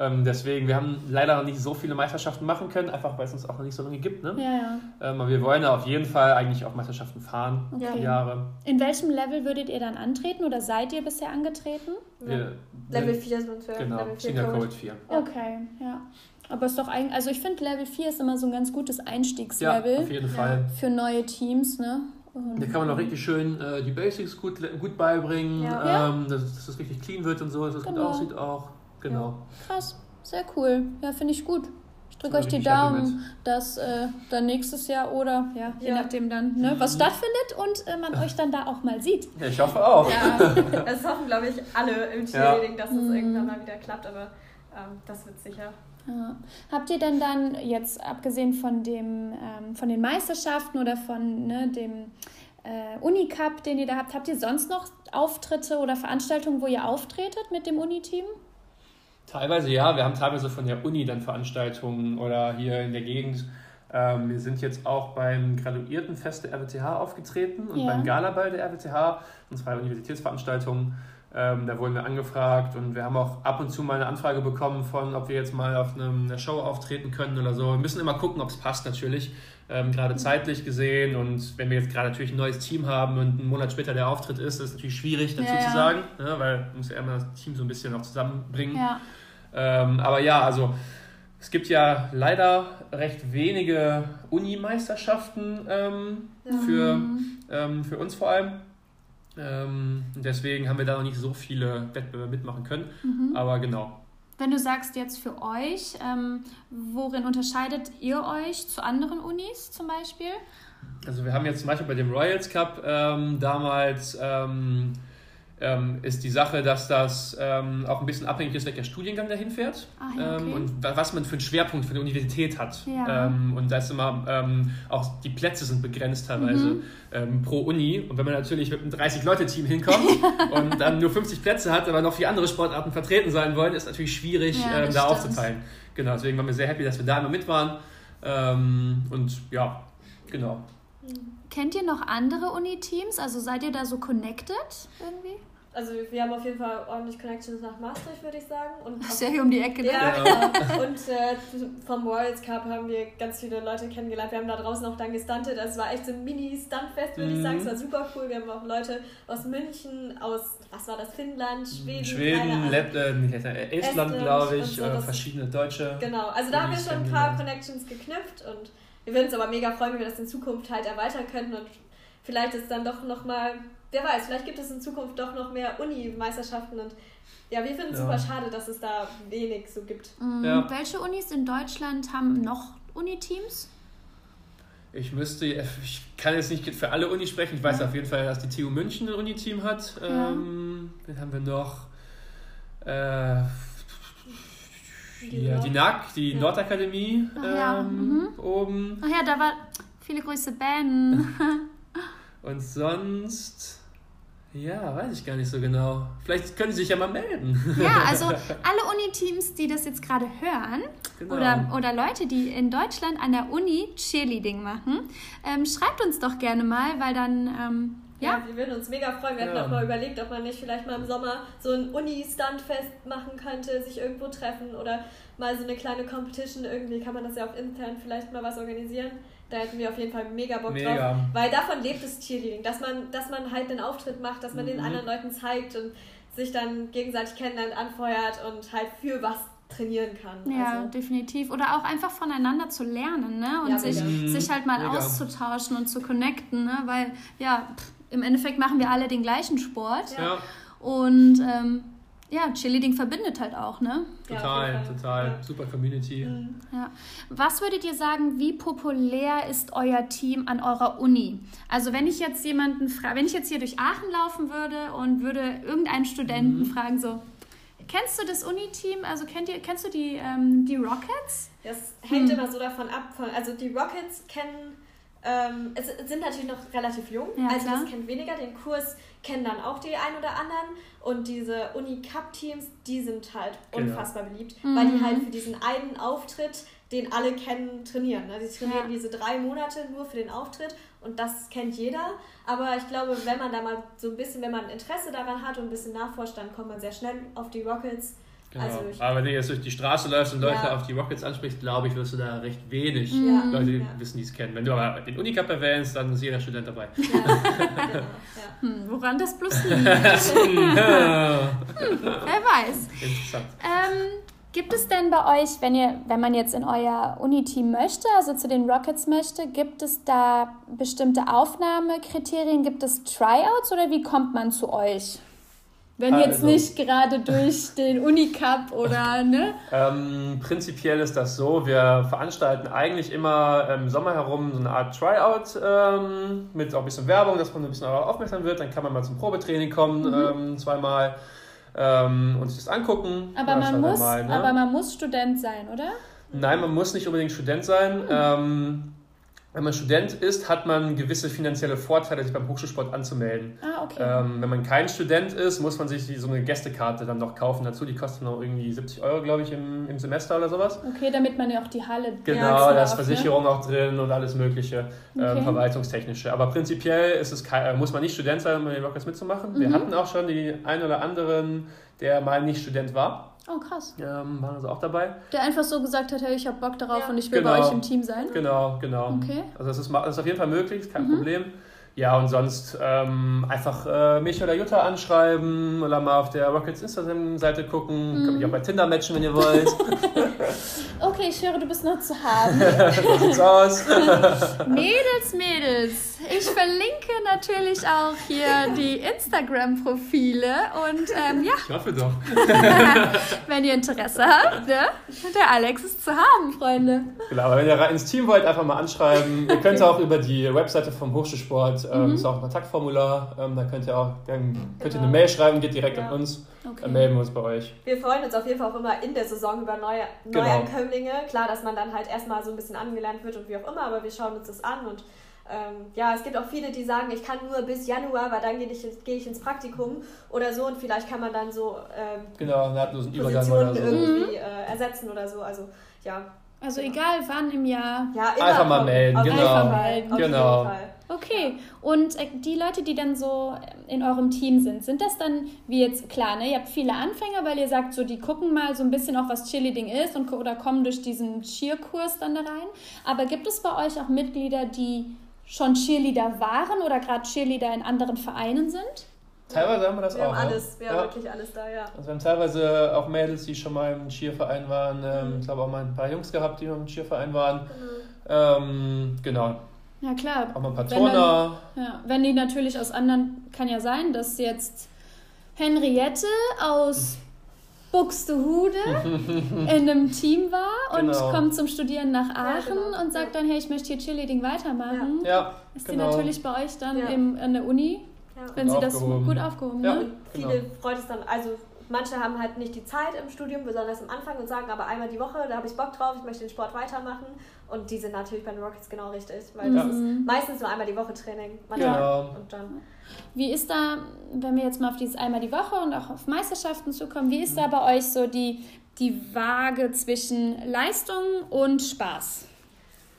Ähm, deswegen, wir haben leider noch nicht so viele Meisterschaften machen können, einfach weil es uns auch noch nicht so lange gibt. Ne? Ja, ja. Ähm, aber wir wollen auf jeden Fall eigentlich auch Meisterschaften fahren, Okay. die Jahre. In welchem Level würdet ihr dann antreten oder seid ihr bisher angetreten? Wir, Level 4 sind wir. Genau, Level 4 Senior Code. Code 4. Ja. Okay, ja. Aber ist doch eigentlich, also ich finde Level 4 ist immer so ein ganz gutes Ja, Einstiegslevel auf jeden Fall. für neue Teams, ne? Und- Da kann man auch richtig schön äh, die Basics gut, gut beibringen, Ja. Ja. ähm, dass, dass es richtig clean wird und so, dass es gut Genau. aussieht auch. Genau. Krass, sehr cool. Ja, finde ich gut. Ich drücke euch die Daumen, dass äh, dann nächstes Jahr oder ja, je Ja. nachdem dann, ne, was stattfindet und äh, man euch dann da auch mal sieht. Ja, ich hoffe auch. Ja, das hoffen, glaube ich, alle im Cheerleading, dass es Mhm. irgendwann mal wieder klappt, aber ähm, das wird sicher. Ja. Habt ihr denn dann jetzt, abgesehen von, dem, ähm, von den Meisterschaften oder von ne, dem äh, Unicup, den ihr da habt, habt ihr sonst noch Auftritte oder Veranstaltungen, wo ihr auftretet mit dem Uniteam? Teilweise ja, wir haben teilweise von der Uni dann Veranstaltungen oder hier in der Gegend. Ähm, wir sind jetzt auch beim Graduiertenfest der RWTH aufgetreten und Ja. beim Galaball der RWTH, und zwei Universitätsveranstaltungen. Ähm, da wurden wir angefragt und wir haben auch ab und zu mal eine Anfrage bekommen von, ob wir jetzt mal auf einem, einer Show auftreten können oder so. Wir müssen immer gucken, ob es passt natürlich, ähm, gerade zeitlich gesehen. Und wenn wir jetzt gerade natürlich ein neues Team haben und einen Monat später der Auftritt ist, ist es natürlich schwierig dazu Ja, ja. zu sagen, ne, weil man muss ja immer das Team so ein bisschen auch zusammenbringen. Ja. Ähm, aber ja, also es gibt ja leider recht wenige Uni-Meisterschaften ähm, für, ähm, für uns vor allem. Ähm, deswegen haben wir da noch nicht so viele Wettbewerbe mitmachen können. Aber genau. Wenn du sagst jetzt für euch, ähm, worin unterscheidet ihr euch zu anderen Unis zum Beispiel? Also wir haben jetzt zum Beispiel bei dem Royals Cup ähm, damals ähm, ähm, ist die Sache, dass das ähm, auch ein bisschen abhängig ist, welcher Studiengang dahin fährt Ah, ja, okay. ähm, und wa- was man für einen Schwerpunkt für eine Universität hat. Ja. Ähm, und da ist immer ähm, auch die Plätze sind begrenzt teilweise Mhm. ähm, pro Uni. Und wenn man natürlich mit einem 30-Leute-Team hinkommt und dann nur 50 Plätze hat, aber noch vier andere Sportarten vertreten sein wollen, ist natürlich schwierig, Ja, ähm, da aufzuteilen. Genau, deswegen waren wir sehr happy, dass wir da immer mit waren. Ähm, und ja, genau. Kennt ihr noch andere Uni-Teams? Also seid ihr da so connected irgendwie? Also wir haben auf jeden Fall ordentlich Connections nach Maastricht, würde ich sagen. Und Ist ja hier um die Ecke, ne? Ja, Ja. genau. Und äh, vom Worlds Cup haben wir ganz viele Leute kennengelernt. Wir haben da draußen auch dann gestuntet. Also es war echt so ein Mini-Stuntfest, würde ich Mhm. sagen. Es war super cool. Wir haben auch Leute aus München, aus, was war das, Finnland, Schweden. keine Schweden, Ahnung. Lettland, nicht Estland, Estland glaube und ich, so, äh, das- verschiedene Deutsche. Genau, also da haben wir schon ein paar. Connections geknüpft und wir würden uns aber mega freuen, wenn wir das in Zukunft halt erweitern können und vielleicht ist dann doch nochmal, wer weiß, vielleicht gibt es in Zukunft doch noch mehr Uni-Meisterschaften und ja, wir finden es Ja. super schade, dass es da wenig so gibt. Mhm. Ja. Welche Unis in Deutschland haben noch Uni-Teams? Ich müsste, ich kann jetzt nicht für alle Unis sprechen. Ich weiß Ja. auf jeden Fall, dass die TU München ein Uni-Team hat. Ja. Ähm, wen haben wir noch? Äh, Die Nord- die NAC, die Ja. Nordakademie Ach ja, ähm, mhm. oben. Ach ja, da war viele Grüße, Ben. Und sonst, ja, weiß ich gar nicht so genau. Vielleicht können Sie sich ja mal melden. ja, also alle Uni-Teams, die das jetzt gerade hören, Genau. oder, oder Leute, die in Deutschland an der Uni Cheerleading machen, ähm, schreibt uns doch gerne mal, weil dann, ähm, ja, Ja, wir würden uns mega freuen. Wir Ja. hatten auch mal überlegt, ob man nicht vielleicht mal im Sommer so ein Uni-Stuntfest machen könnte, sich irgendwo treffen oder mal so eine kleine Competition. Irgendwie kann man das ja auch intern vielleicht mal was organisieren. Da hätten wir auf jeden Fall mega Bock Mega. drauf. Weil davon lebt das Cheerleading, dass man, dass man halt den Auftritt macht, dass man den Mhm. anderen Leuten zeigt und sich dann gegenseitig kennenlernt, anfeuert und halt für was trainieren kann. ja, Also, definitiv. Oder auch einfach voneinander zu lernen, ne? Und Ja, sich, mega. Mhm, sich halt mal mega. auszutauschen und zu connecten, ne? Weil, ja, pff, im Endeffekt machen wir alle den gleichen Sport. ja, Und ähm, ja, Cheerleading verbindet halt auch, ne? Ja, total, Fall. total. Ja. Super Community. Mhm. Ja. Was würdet ihr sagen, wie populär ist euer Team an eurer Uni? Also wenn ich jetzt jemanden frage, wenn ich jetzt hier durch Aachen laufen würde und würde irgendeinen Studenten fragen, so, kennst du das Uni-Team? Also kennt ihr, kennst du die, ähm, die Rockets? Das hängt Hm. immer so davon ab. Von, also die Rockets kennen ähm, es sind natürlich noch relativ jung, Ja, also klar. das kennt weniger. Den Kurs kennen dann auch die ein oder anderen. Und diese Uni-Cup-Teams, die sind halt Genau. unfassbar beliebt, Mhm. weil die halt für diesen einen Auftritt, den alle kennen, trainieren. ne? Die trainieren Ja. diese drei Monate nur für den Auftritt und das kennt jeder. Aber ich glaube, wenn man da mal so ein bisschen, wenn man Interesse daran hat und ein bisschen nachforscht, dann kommt man sehr schnell auf die Rockets. Genau. Also ich- Aber wenn du jetzt durch die Straße läufst und Leute Ja. auf die Rockets ansprichst, glaube ich, wirst du da recht wenig Ja. Leute Ja. wissen, die es kennen. Wenn du aber den Unicup erwähnst, dann ist jeder Student dabei. Ja, genau, ja. Hm, woran das bloß liegt? Ja. Wer weiß. Interessant. Ähm, gibt es denn bei euch, wenn ihr, wenn man jetzt in euer Uni-Team möchte, also zu den Rockets möchte, gibt es da bestimmte Aufnahmekriterien? Gibt es Tryouts oder wie kommt man zu euch? Wenn jetzt Also- nicht gerade durch den Unicup oder ne? Ähm, prinzipiell ist das so, wir veranstalten eigentlich immer im Sommer herum so eine Art Tryout ähm, mit auch ein bisschen Werbung, dass man ein bisschen darauf aufmerksam wird. Dann kann man mal zum Probetraining kommen, ähm, zweimal ähm, und sich das angucken. Aber man, muss, dreimal, ne? aber man muss Student sein, oder? Nein, man muss nicht unbedingt Student sein. Ähm, wenn man Student ist, hat man gewisse finanzielle Vorteile, sich beim Hochschulsport anzumelden. Ah, okay. Ähm, wenn man kein Student ist, muss man sich die, so eine Gästekarte dann noch kaufen dazu. Die kostet noch irgendwie 70 Euro, glaube ich, im, im Semester oder sowas. Okay, damit man ja auch die Halle Genau, da ist ne? Versicherung auch drin und alles Mögliche, Okay. ähm, verwaltungstechnische. Aber prinzipiell ist es kein, muss man nicht Student sein, um den Rockets mitzumachen. Wir Mhm. hatten auch schon die ein oder anderen, der mal nicht Student war, Oh, krass. ähm, waren also auch dabei. Der einfach so gesagt hat, hey, ich hab Bock darauf Ja. und ich will Genau. bei euch im Team sein. Genau, genau. Okay. Also das ist, das ist auf jeden Fall möglich, ist kein Mhm. Problem. Ja, und sonst ähm, einfach äh, mich oder Jutta anschreiben oder mal auf der Rockets Instagram-Seite gucken. Mhm. Könnt mich auch bei Tinder matchen, wenn ihr wollt. Okay, ich höre, du bist noch zu haben. so sieht's aus. Mädels, Mädels, ich verlinke natürlich auch hier die Instagram-Profile und ähm, ja, Ich hoffe doch. wenn ihr Interesse habt, ne? der Alex ist zu haben, Freunde. Genau, aber wenn ihr rein ins Team wollt, einfach mal anschreiben. Ihr könnt auch über die Webseite vom Hochschulsport, ähm, Mhm. ist auch ein Kontaktformular, ähm, da könnt ihr auch dann könnt ihr Genau. eine Mail schreiben, geht direkt Ja. an uns, Okay. dann melden wir uns bei euch. Wir freuen uns auf jeden Fall auch immer in der Saison über neue Genau. Neuankömmlinge. Klar, dass man dann halt erstmal so ein bisschen angelernt wird und wie auch immer, aber wir schauen uns das an und ähm, ja, es gibt auch viele, die sagen, ich kann nur bis Januar, weil dann gehe ich, gehe ich ins Praktikum oder so und vielleicht kann man dann so ähm, Genau, einen nahtlosen Übergang oder Positionen so. irgendwie äh, ersetzen oder so. Also ja, Also egal wann im Jahr. ja immer Einfach mal melden, auf genau. Jeden Fall, Melden. auf Genau. Okay, und äh, die Leute, die dann so in eurem Team sind, sind das dann, wie jetzt, klar, ne, ihr habt viele Anfänger, weil ihr sagt, so, die gucken mal so ein bisschen auch, was Cheerleading ist und, oder kommen durch diesen Cheerkurs dann da rein. Aber gibt es bei euch auch Mitglieder, die schon Cheerleader waren oder gerade Cheerleader in anderen Vereinen sind? Teilweise haben wir das Wir haben auch. ja. alles, wir Ja. haben wirklich alles da, ja. Also wir haben teilweise auch Mädels, die schon mal im Cheerverein waren. Ähm, Ich glaube auch mal ein paar Jungs gehabt, die im Cheerverein waren. Ähm, genau, Ja, klar. auch mal ein paar Wenn Turner. Ja, wenn die natürlich aus anderen, kann ja sein, dass jetzt Henriette aus Buxtehude in einem Team war und Genau. kommt zum Studieren nach Aachen genau. und sagt dann, hey, ich möchte hier Cheerleading weitermachen. Ja, Ist genau. die natürlich bei euch dann Ja. im, an der Uni, ja. wenn Gut sie das aufgehoben. gut aufgehoben Ja. ne? Genau. viele freut es dann, also manche haben halt nicht die Zeit im Studium, besonders am Anfang und sagen, aber einmal die Woche, da habe ich Bock drauf, ich möchte den Sport weitermachen. Und die sind natürlich bei den Rockets genau richtig, weil das Mhm. ist meistens nur einmal die Woche Training. Manchmal Genau. Und dann, Wie ist da, wenn wir jetzt mal auf dieses einmal die Woche und auch auf Meisterschaften zukommen, wie ist da bei euch so die, die Waage zwischen Leistung und Spaß?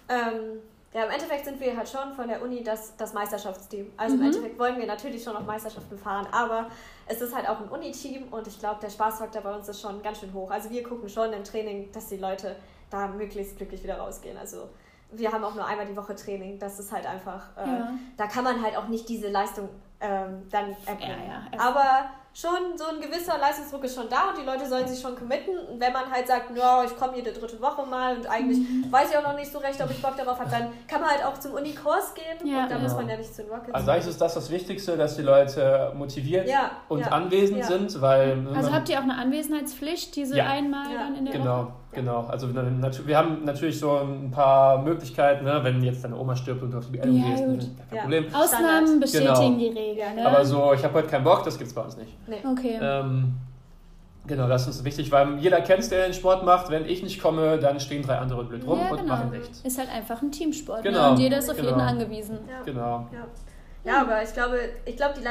ähm, ja, im Endeffekt sind wir halt schon von der Uni das, das Meisterschaftsteam. Also Mhm. im Endeffekt wollen wir natürlich schon auf Meisterschaften fahren, aber es ist halt auch ein Uni-Team und ich glaube, der Spaßfaktor bei uns ist schon ganz schön hoch. Also wir gucken schon im Training, dass die Leute da möglichst glücklich wieder rausgehen. Also wir haben auch nur einmal die Woche Training. Das ist halt einfach, äh, Ja. da kann man halt auch nicht diese Leistung ähm, dann erbringen. Ja, ja. Aber schon so ein gewisser Leistungsdruck ist schon da und die Leute sollen sich schon committen. Und wenn man halt sagt, ja, ich komme jede dritte Woche mal und eigentlich Mhm. weiß ich auch noch nicht so recht, ob ich Bock darauf habe, dann kann man halt auch zum Unikurs gehen Ja, und dann ja. muss man ja nicht zu den Rockets. Also eigentlich ist das das Wichtigste, dass die Leute motiviert Ja, und ja, anwesend ja. sind, weil Also habt ihr auch eine Anwesenheitspflicht, diese Ja. einmal Ja. dann in der Genau, Woche? genau. Also wir haben natürlich so ein paar Möglichkeiten, ne? wenn jetzt deine Oma stirbt und du auf die Beerdigung Ja, gehst, dann kein Ja. Problem. Ausnahmen bestätigen Genau. die Regel. Ne? Aber so, ich habe heute keinen Bock, das gibt's bei uns nicht. Nee. Okay. Ähm, Genau, das ist wichtig, weil jeder kennt es, der den Sport macht. Wenn ich nicht komme, dann stehen drei andere blöd rum Ja, und genau. machen nichts. Ist halt einfach ein Teamsport. Genau, Ne? Und jeder ist auf genau. jeden angewiesen. Ja. Genau. Ja. ja, aber ich glaube, ich glaube die,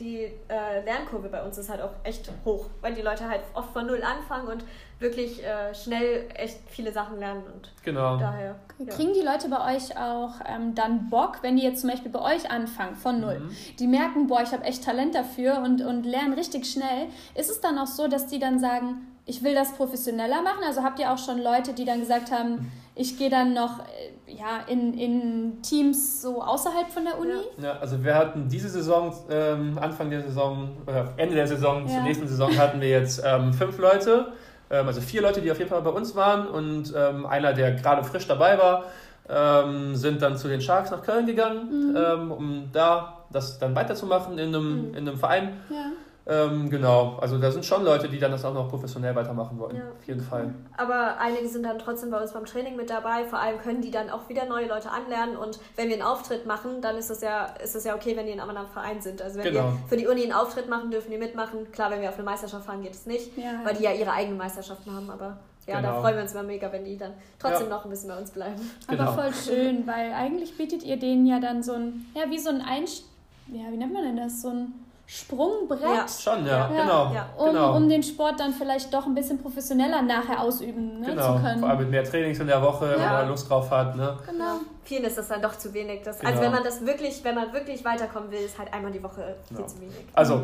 die äh, Lernkurve bei uns ist halt auch echt hoch, weil die Leute halt oft von null anfangen und wirklich äh, schnell echt viele Sachen lernen und Genau. daher. Ja. Kriegen die Leute bei euch auch ähm, dann Bock, wenn die jetzt zum Beispiel bei euch anfangen, von null? Mhm. Die merken, boah, ich habe echt Talent dafür und, und lernen richtig schnell. Ist es dann auch so, dass die dann sagen, ich will das professioneller machen? Also habt ihr auch schon Leute, die dann gesagt haben, ich gehe dann noch äh, ja, in, in Teams so außerhalb von der Uni? Ja. Ja, also wir hatten diese Saison, ähm, Anfang der Saison, oder Ende der Saison, Ja. zur nächsten Saison hatten wir jetzt ähm, fünf Leute, ähm, also vier Leute, die auf jeden Fall bei uns waren und ähm, einer, der gerade frisch dabei war, ähm, sind dann zu den Sharks nach Köln gegangen, Mhm. ähm, um da das dann weiterzumachen in einem, Mhm. in einem Verein. Ja. Ähm, genau, also da sind schon Leute, die dann das auch noch professionell weitermachen wollen, Ja. auf jeden Fall. Aber einige sind dann trotzdem bei uns beim Training mit dabei. Vor allem können die dann auch wieder neue Leute anlernen. Und wenn wir einen Auftritt machen, dann ist es ja, ist es ja okay, wenn die in einem anderen Verein sind. Also wenn Genau. wir für die Uni einen Auftritt machen, dürfen die mitmachen. Klar, wenn wir auf eine Meisterschaft fahren, geht es nicht, Ja. weil die ja ihre eigenen Meisterschaften haben. Aber ja, da Genau. freuen wir uns immer mega, wenn die dann trotzdem Ja. noch ein bisschen bei uns bleiben. Aber Genau. voll schön, weil eigentlich bietet ihr denen ja dann so ein, ja, wie so ein Einst ja, wie nennt man denn das? So ein Sprungbrett. Ja. Schon, ja, Ja. genau. Ja. Um, genau. um den Sport dann vielleicht doch ein bisschen professioneller nachher ausüben ne, genau. zu können. Vor allem mit mehr Trainings in der Woche, wenn Ja. man Lust drauf hat. Ne? genau. Vielen ist das dann doch zu wenig. Das, Genau. Also wenn man das wirklich, wenn man wirklich weiterkommen will, ist halt einmal die Woche viel Genau. zu wenig. Also,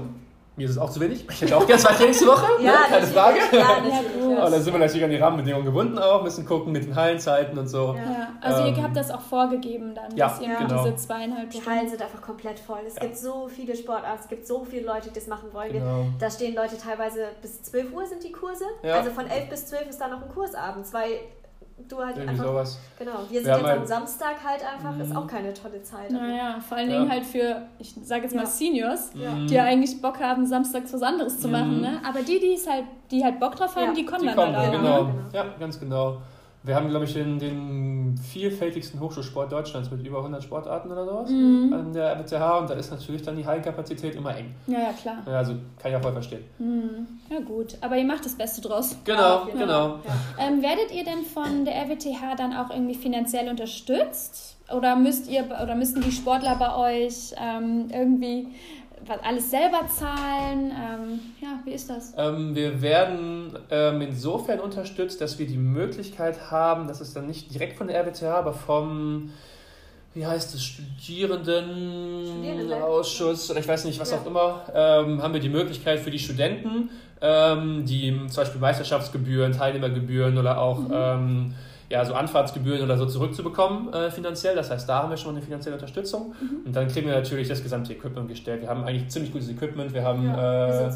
mir ist es auch zu wenig. Ich hätte auch gerne zwei Trainings die Woche, ne? keine natürlich. Frage. Ja, Ja. Aber da sind wir natürlich an die Rahmenbedingungen gebunden auch, müssen gucken mit den Hallenzeiten und so. Ja. Ja. Also Ähm, ihr habt das auch vorgegeben dann, ja, dass ihr genau. diese zweieinhalb Die Stunden. Hallen sind einfach komplett voll. Es Ja. gibt so viele Sportarten, es gibt so viele Leute, die das machen wollen. Genau. Da stehen Leute teilweise bis 12 Uhr sind die Kurse. Ja. Also von 11 bis 12 ist da noch ein Kurs abends, weil du halt Irgendwie einfach. sowas. Genau, wir sind Wir jetzt halt- am Samstag halt einfach, ist Mhm. auch keine tolle Zeit. Naja, vor allen Ja. Dingen halt für, ich sage jetzt mal Ja. Seniors, Ja. Die ja eigentlich Bock haben, samstags was anderes zu Mhm. machen. Ne? Aber die, die es halt, die halt Bock drauf haben, Ja. die kommen Die dann kommen, halt auch. genau. Ne? Genau. Ja, ganz genau. Wir haben, glaube ich, den, den vielfältigsten Hochschulsport Deutschlands mit über 100 Sportarten oder sowas Mhm. an der RWTH und da ist natürlich dann die Hallenkapazität immer eng. Ja, ja, klar. Ja, Also kann ich auch voll verstehen. Mhm. Ja, gut. Aber ihr macht das Beste draus. Genau, jeden genau. Ja. Ähm, werdet ihr denn von der RWTH dann auch irgendwie finanziell unterstützt? Oder müsst ihr oder müssen die Sportler bei euch ähm, irgendwie alles selber zahlen? Ähm, ja, wie ist das? Ähm, wir werden ähm, insofern unterstützt, dass wir die Möglichkeit haben, dass es dann nicht direkt von der RWTH, aber vom, wie heißt es, Studierendenausschuss oder ich weiß nicht, was Ja. auch immer, ähm, haben wir die Möglichkeit für die Studenten, ähm, die zum Beispiel Meisterschaftsgebühren, Teilnehmergebühren oder auch ähm, ja, so Anfahrtsgebühren oder so zurückzubekommen äh, finanziell. Das heißt, da haben wir schon eine finanzielle Unterstützung. Und dann kriegen wir natürlich das gesamte Equipment gestellt. Wir haben eigentlich ziemlich gutes Equipment. Wir haben Ja, äh.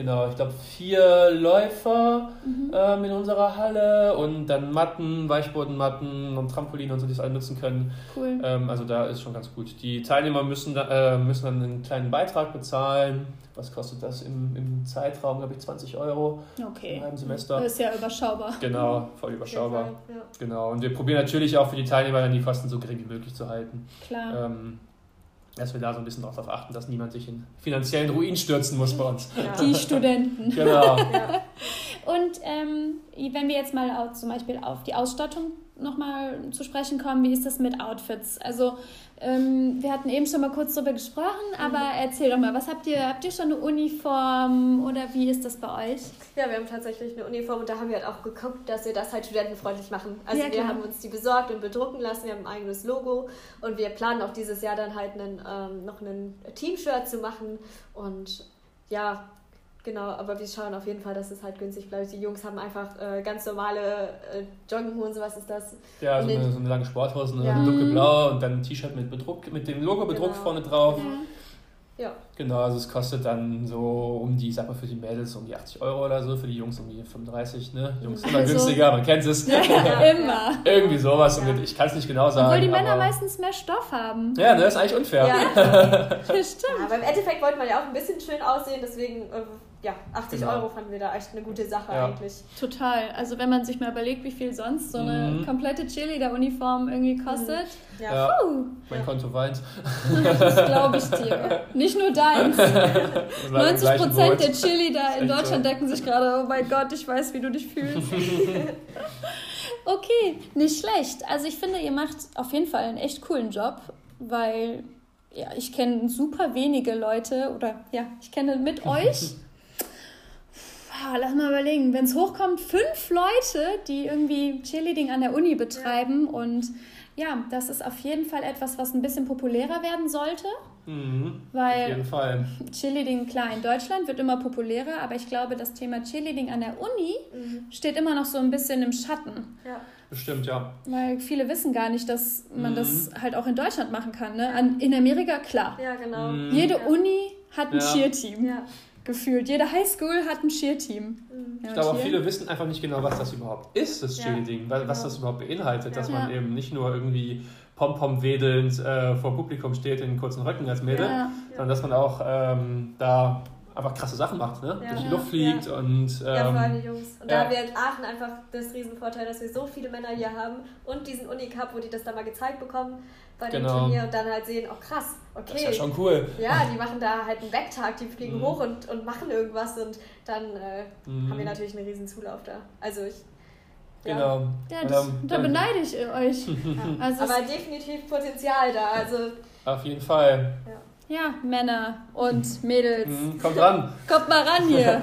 Genau, ich glaube vier Läufer Mhm. ähm, in unserer Halle und dann Matten, Weichbodenmatten und Trampolin und so, die es alle nutzen können. Cool. Ähm, also da ist schon ganz gut. Die Teilnehmer müssen, da, äh, müssen dann einen kleinen Beitrag bezahlen. Was kostet das im, im Zeitraum, glaube ich, 20 Euro im Okay. halben Semester. Das ist ja überschaubar. Genau, voll überschaubar. Fall, Ja. Genau, und wir probieren natürlich auch für die Teilnehmer dann die Kosten so gering wie möglich zu halten. Klar. Ähm, dass wir da so ein bisschen darauf achten, dass niemand sich in finanziellen Ruin stürzen muss bei uns. Ja. Die Studenten. Genau. Ja. Und ähm, wenn wir jetzt mal auch zum Beispiel auf die Ausstattung nochmal zu sprechen kommen, wie ist das mit Outfits? Also ähm, wir hatten eben schon mal kurz darüber gesprochen, aber erzähl doch mal, was habt ihr? Habt ihr schon eine Uniform oder wie ist das bei euch? Ja, wir haben tatsächlich eine Uniform und da haben wir halt auch geguckt, dass wir das halt studentenfreundlich machen. Also Ja, wir haben uns die besorgt und bedrucken lassen, wir haben ein eigenes Logo und wir planen auch dieses Jahr dann halt einen, ähm, noch ein Team-Shirt zu machen und ja, genau, aber wir schauen auf jeden Fall, dass es halt günstig bleibt. Die Jungs haben einfach äh, ganz normale äh, Jogginghosen, was ist das? Ja, so eine, so eine lange Sporthose, eine Ja. dunkelblau und dann ein T-Shirt mit, bedruck, mit dem Logo bedruckt Genau. vorne drauf. Ja, Genau, also es kostet dann so um die, ich sag mal für die Mädels um die 80 Euro oder so, für die Jungs um die 35, ne? Jungs immer Also- günstiger, man kennt es. Immer. Irgendwie sowas, Ja. ich kann es nicht genau sagen. Obwohl die Männer aber, meistens mehr Stoff haben. Ja, ne, ist eigentlich unfair. ja. Stimmt. Ja, aber im Endeffekt wollten wir ja auch ein bisschen schön aussehen, deswegen äh, ja, 80 genau. Euro fanden wir da echt eine gute Sache ja. eigentlich. Total. Also wenn man sich mal überlegt, wie viel sonst so eine mhm. komplette Cheerleader-Uniform irgendwie kostet. Mhm. Ja. ja. Mein Konto weint. das glaube ich dir. Nicht nur deins. 90 Prozent der Cheerleader in Deutschland so. denken sich gerade, oh mein Gott, ich weiß, wie du dich fühlst. okay, nicht schlecht. Also ich finde, ihr macht auf jeden Fall einen echt coolen Job, weil ja, ich kenne super wenige Leute oder ja, ich kenne mit euch Ah, lass mal überlegen, wenn es hochkommt, fünf Leute, die irgendwie Cheerleading an der Uni betreiben. Ja. Und ja, das ist auf jeden Fall etwas, was ein bisschen populärer werden sollte. Mhm, weil auf jeden Fall. Cheerleading, klar, in Deutschland wird immer populärer, aber ich glaube, das Thema Cheerleading an der Uni mhm. steht immer noch so ein bisschen im Schatten. Ja. Bestimmt, ja. Weil viele wissen gar nicht, dass man mhm. das halt auch in Deutschland machen kann. Ne? An, in Amerika, klar. Ja, genau. Jede Uni hat ein ja. Cheerteam. Ja gefühlt. Jede Highschool hat ein Cheer-Team. Mhm. ich glaube, viele wissen einfach nicht genau, was das überhaupt ist, das Cheerleading, ja. was das überhaupt beinhaltet, dass man eben nicht nur irgendwie Pom-Pom wedelnd äh, vor Publikum steht in kurzen Röcken als Mädel, sondern dass man auch ähm, da einfach krasse Sachen macht, ne? Ja. Durch die Luft fliegt ja. und. Ähm, ja, vor allem die Jungs. Und da haben wir in Aachen einfach das Riesenvorteil, dass wir so viele Männer hier haben und diesen Unicup, wo die das dann mal gezeigt bekommen bei dem genau. Turnier und dann halt sehen, oh krass, okay. Das ist ja schon cool. Ja, die machen da halt einen Backtag, die fliegen mhm. hoch und, und machen irgendwas und dann äh, mhm. haben wir natürlich einen riesen Zulauf da. Also ich. Genau. Ja, das, ähm, da beneide ich euch. ja. also Aber definitiv Potenzial da. Also, Auf jeden Fall. Ja. Ja Männer und Mädels. Mhm, kommt ran. Kommt mal ran hier.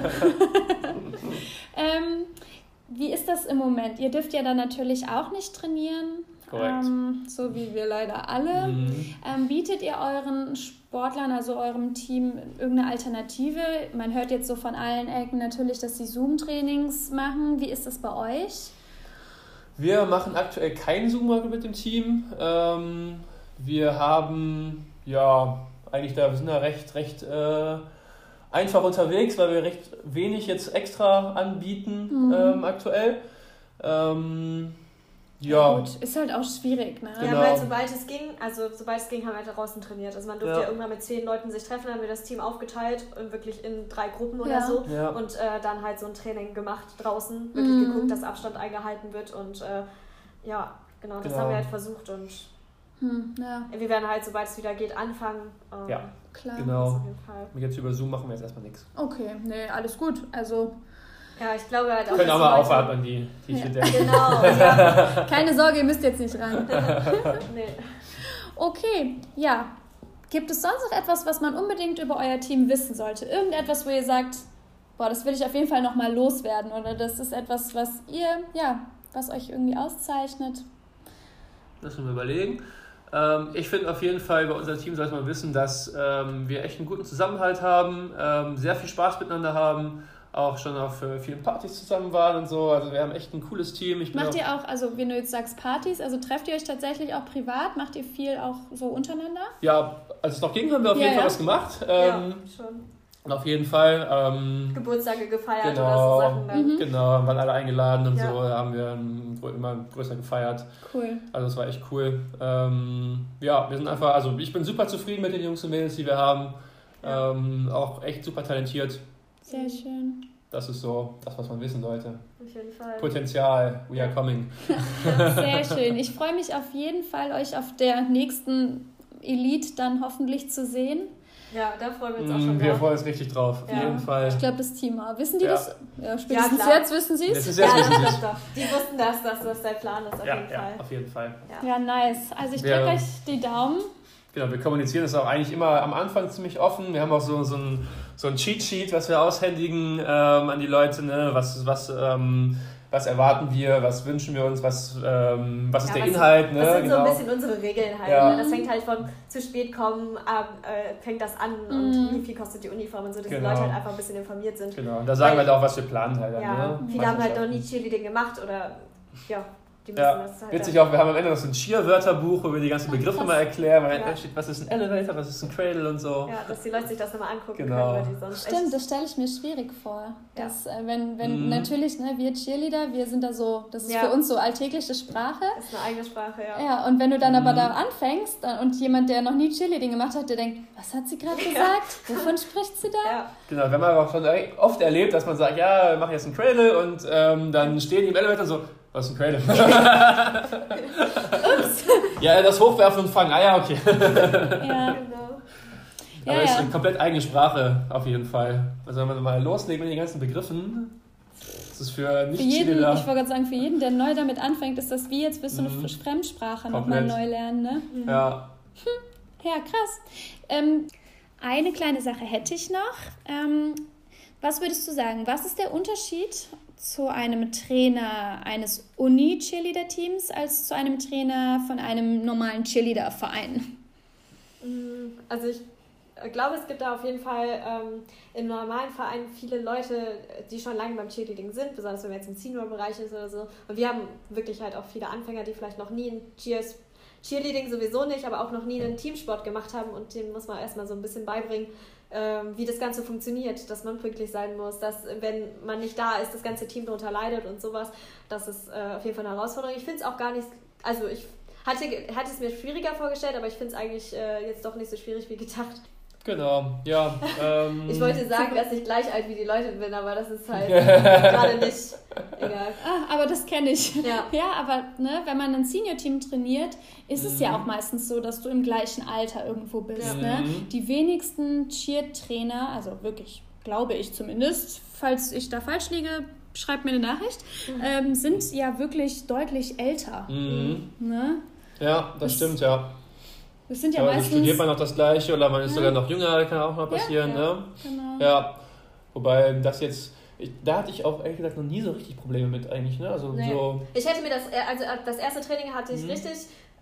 ähm, wie ist das im Moment? Ihr dürft ja dann natürlich auch nicht trainieren. Ähm, so wie wir leider alle. Mhm. Ähm, bietet ihr euren Sportlern, also eurem Team, irgendeine Alternative? Man hört jetzt so von allen Ecken natürlich, dass sie Zoom-Trainings machen. Wie ist das bei euch? Wir machen aktuell kein Zoom mit dem Team. Ähm, wir haben, ja, eigentlich da, wir sind da recht, recht äh, einfach unterwegs, weil wir recht wenig jetzt extra anbieten mhm. ähm, aktuell. Ähm, ja. Gut, ist halt auch schwierig, ne? Genau. Wir haben halt, sobald es ging, also sobald es ging, haben wir halt draußen trainiert. Also man durfte ja. ja irgendwann mit zehn Leuten sich treffen, haben wir das Team aufgeteilt, wirklich in drei Gruppen oder ja. so. Ja. Und äh, dann halt so ein Training gemacht draußen, wirklich mhm. geguckt, dass Abstand eingehalten wird. Und äh, ja, genau, das genau. haben wir halt versucht und hm, ja. wir werden halt, sobald es wieder geht, anfangen. Ähm, ja, klar. Genau. Jetzt über Zoom machen wir jetzt erstmal nichts. Okay, nee, alles gut. Also ja, ich glaube halt auch. Können auch mal aufatmen, die, die ja. Genau. Ja. Keine Sorge, ihr müsst jetzt nicht ran. nee. Okay, ja. Gibt es sonst noch etwas, was man unbedingt über euer Team wissen sollte? Irgendetwas, wo ihr sagt, boah, das will ich auf jeden Fall nochmal loswerden oder das ist etwas, was ihr, ja, was euch irgendwie auszeichnet? Lass uns mal überlegen. Ähm, ich finde auf jeden Fall, bei unserem Team sollte man wissen, dass ähm, wir echt einen guten Zusammenhalt haben, ähm, sehr viel Spaß miteinander haben auch schon auf äh, vielen Partys zusammen waren und so. Also wir haben echt ein cooles Team. Ich Macht auch ihr auch, also wenn du jetzt sagst Partys, also trefft ihr euch tatsächlich auch privat? Macht ihr viel auch so untereinander? Ja, als es noch ging, haben wir auf ja, jeden ja. Fall was gemacht. Ähm, ja, schon. Auf jeden Fall. Ähm, Geburtstage gefeiert genau, oder so Sachen. Dann. Mhm. Genau, haben alle eingeladen und ja. so. Da haben wir immer größer gefeiert. Cool. Also es war echt cool. Ähm, ja, wir sind einfach, also ich bin super zufrieden mit den Jungs und Mädels, die wir haben. Ähm, auch echt super talentiert. Sehr schön. Das ist so das, was man wissen sollte. Auf jeden Fall. Potenzial, we are coming. Sehr schön. Ich freue mich auf jeden Fall, euch auf der nächsten Elite dann hoffentlich zu sehen. Ja, da freuen wir uns auch schon mm, Wir freuen uns richtig drauf, auf ja. jeden Fall. Ich glaube, das Team Wissen die ja. das? Ja, spätestens ja, jetzt wissen sie es. Ja, doch, doch, doch. Die wussten das, dass das der Plan ist, auf ja, jeden Fall. Ja, auf jeden Fall. Ja, nice. Also ich drücke euch die Daumen. Genau, wir kommunizieren das auch eigentlich immer am Anfang ziemlich offen. Wir haben auch so, so ein so ein Cheat Sheet, was wir aushändigen ähm, an die Leute. Ne? Was, was, ähm, was erwarten wir, was wünschen wir uns, was, ähm, was ist ja, der was Inhalt. Ne? Das sind genau. so ein bisschen unsere Regeln halt. Ja. Ne? Das fängt halt von zu spät kommen, äh, fängt das an mhm. und wie viel kostet die Uniform und so, dass genau. die Leute halt einfach ein bisschen informiert sind. Genau, und da sagen Weil, wir halt auch, was wir planen halt. Ja, ne? viele haben halt noch nie Cheerleading gemacht oder ja, ja, halt witzig auch, wir haben am Ende noch so ein Cheer-Wörterbuch, wo wir die ganzen Begriffe mal erklären, weil ja. steht, was ist ein Elevator, was ist ein Cradle und so. Ja, dass die Leute sich das nochmal angucken genau. können, weil die sonst Stimmt, das stelle ich mir schwierig vor. Dass, ja. Äh, wenn, wenn mhm. natürlich, ne, wir Cheerleader, wir sind da so, das ist ja. für uns so alltägliche Sprache. Das ist eine eigene Sprache, ja. Ja, und wenn du dann mhm. aber da anfängst und jemand, der noch nie Cheerleading gemacht hat, der denkt, was hat sie gerade gesagt? Wovon spricht sie da? Ja. Genau, wenn man auch schon oft erlebt, dass man sagt, ja, wir machen jetzt ein Cradle und ähm, dann stehen die im Elevator so, was ist ein Cradle? Ups. Ja, das Hochwerfen und Fangen. Ah ja, okay. ja, genau. Aber ja, ist eine komplett eigene Sprache auf jeden Fall. Also wenn man mal loslegt mit den ganzen Begriffen, das ist für nicht für jeden, Ich wollte gerade sagen, für jeden, der neu damit anfängt, ist das wie jetzt wirst du eine mhm. Fremdsprache nochmal neu lernen. Ne? Mhm. Ja. Hm. Ja, krass. Ähm, eine kleine Sache hätte ich noch. Ähm, was würdest du sagen? Was ist der Unterschied zu einem Trainer eines Uni-Cheerleader-Teams als zu einem Trainer von einem normalen Cheerleader-Verein? Mm, also ich glaube, es gibt da auf jeden Fall ähm, im normalen Verein viele Leute, die schon lange beim Cheerleading sind, besonders wenn man jetzt im Senior-Bereich ist oder so. Und wir haben wirklich halt auch viele Anfänger, die vielleicht noch nie in Cheers Cheerleading sowieso nicht, aber auch noch nie einen Teamsport gemacht haben und denen muss man erstmal so ein bisschen beibringen, wie das Ganze funktioniert, dass man pünktlich sein muss, dass wenn man nicht da ist, das ganze Team darunter leidet und sowas. Das ist äh, auf jeden Fall eine Herausforderung. Ich finde es auch gar nicht, also ich hatte, hatte es mir schwieriger vorgestellt, aber ich finde es eigentlich äh, jetzt doch nicht so schwierig wie gedacht. Genau, ja. Ähm, ich wollte sagen, dass ich gleich alt wie die Leute bin, aber das ist halt gerade nicht egal. Ah, aber das kenne ich. Ja. ja, aber ne, wenn man ein Senior-Team trainiert, ist mhm. es ja mhm. auch meistens so, dass du im gleichen Alter irgendwo bist. Ne? Mhm. Die wenigsten Cheer-Trainer, also wirklich, glaube ich zumindest, falls ich da falsch liege, schreibt mir eine Nachricht, mhm. ähm, sind ja wirklich deutlich älter. Mhm. Ne? Ja, das, das stimmt, ja. Das sind ja, ja meistens... studiert man noch das Gleiche oder man ist ja. sogar noch jünger, kann auch mal passieren. Ja, ne? Genau. ja. Wobei das jetzt... Ich, da hatte ich auch ehrlich gesagt noch nie so richtig Probleme mit eigentlich. Ne? Also, nee. so ich hätte mir das, äh, also äh, das erste Training hatte ich mhm. richtig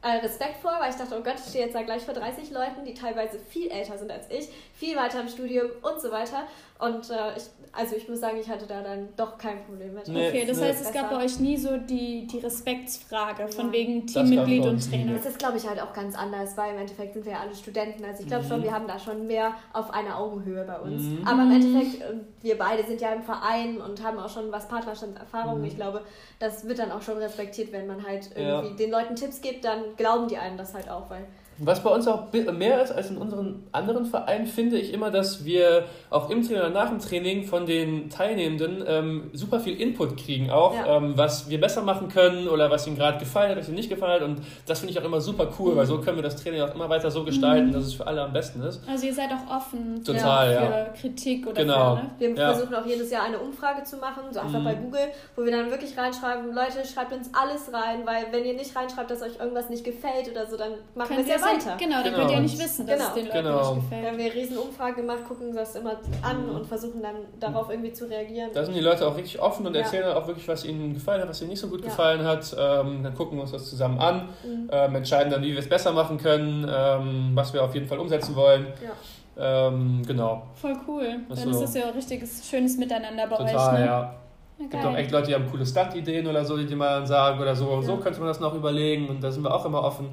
äh, Respekt vor, weil ich dachte, oh Gott, ich stehe jetzt da gleich vor 30 Leuten, die teilweise viel älter sind als ich, viel weiter im Studium und so weiter. Und äh, ich, also ich muss sagen, ich hatte da dann doch kein Problem mit. Nee, okay, das nee. heißt, es gab bei euch nie so die, die Respektsfrage von ja. wegen Teammitglied und Trainer. Das ist, glaube ich, halt auch ganz anders, weil im Endeffekt sind wir ja alle Studenten. Also ich glaube mhm. schon, wir haben da schon mehr auf einer Augenhöhe bei uns. Mhm. Aber im Endeffekt, äh, wir beide sind ja im Verein und haben auch schon was Partnerschaftserfahrung. Mhm. Ich glaube, das wird dann auch schon respektiert, wenn man halt irgendwie ja. den Leuten Tipps gibt, dann glauben die einem das halt auch, weil was bei uns auch mehr ist als in unseren anderen Vereinen, finde ich immer, dass wir auch im Training oder nach dem Training von den Teilnehmenden ähm, super viel Input kriegen, auch ja. ähm, was wir besser machen können oder was ihnen gerade gefallen hat, was ihnen nicht gefallen hat. Und das finde ich auch immer super cool, mhm. weil so können wir das Training auch immer weiter so gestalten, mhm. dass es für alle am besten ist. Also ihr seid auch offen Total, für, ja. Kritik oder genau. Für, ne? Wir ja. versuchen auch jedes Jahr eine Umfrage zu machen, so einfach mhm. bei Google, wo wir dann wirklich reinschreiben, Leute, schreibt uns alles rein, weil wenn ihr nicht reinschreibt, dass euch irgendwas nicht gefällt oder so, dann machen wir es ja weiter. Genau, genau könnt ihr nicht wissen, dass genau. es den Leuten genau. nicht gefällt. Wir haben eine riesen Umfrage gemacht, gucken das immer an und versuchen dann darauf irgendwie zu reagieren. Da sind die Leute auch richtig offen und ja. erzählen auch wirklich, was ihnen gefallen hat, was ihnen nicht so gut ja. gefallen hat. Ähm, dann gucken wir uns das zusammen an, mhm. ähm, entscheiden dann, wie wir es besser machen können, ähm, was wir auf jeden Fall umsetzen wollen. Ja. Ähm, genau. Voll cool. Dann so. ist das ja ein richtiges, schönes Miteinander bei Total, euch. Ne? ja. Es gibt auch echt Leute, die haben coole Stunt-Ideen oder so, die mal sagen oder so. Ja. So könnte man das noch überlegen und da sind wir auch immer offen.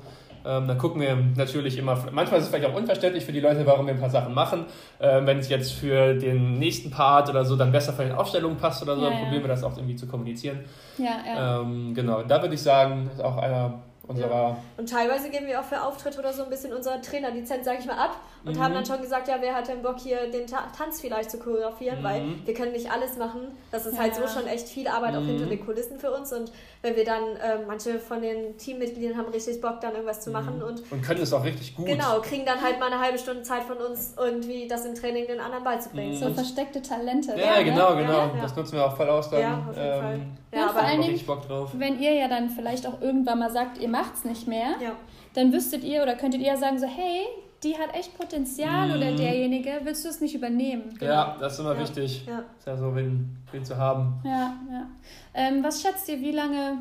Ähm, dann gucken wir natürlich immer, manchmal ist es vielleicht auch unverständlich für die Leute, warum wir ein paar Sachen machen. Ähm, wenn es jetzt für den nächsten Part oder so dann besser von den Aufstellungen passt oder so, ja, dann probieren wir das auch irgendwie zu kommunizieren. Ja, ja. Ähm, genau, da würde ich sagen, ist auch einer unserer. Ja. Und teilweise geben wir auch für Auftritte oder so ein bisschen unsere Trainerlizenz, sage ich mal, ab und mhm. haben dann schon gesagt, ja, wer hat denn Bock hier den Ta Tanz vielleicht zu choreografieren, mhm. weil wir können nicht alles machen. Das ist ja. halt so schon echt viel Arbeit mhm. auch hinter den Kulissen für uns und wenn wir dann, äh, manche von den Teammitgliedern haben richtig Bock, dann irgendwas zu machen mhm. und, und können es auch richtig gut. Genau, kriegen dann halt mal eine halbe Stunde Zeit von uns, irgendwie das im Training den anderen beizubringen. So versteckte Talente. Ja, ja genau, genau. Ja, das nutzen wir auch voll aus dann. Ja, auf jeden ähm, Fall. Ja, aber vor allen Dingen, Bock drauf. wenn ihr ja dann vielleicht auch irgendwann mal sagt, ihr macht es nicht mehr, ja. dann wüsstet ihr oder könntet ihr ja sagen so, hey, die hat echt Potenzial mhm. oder derjenige, willst du es nicht übernehmen? Genau. Ja, das ist immer ja. wichtig. Ja. Ist ja so, wen, wen zu haben. Ja, ja. Ähm, was schätzt ihr, wie lange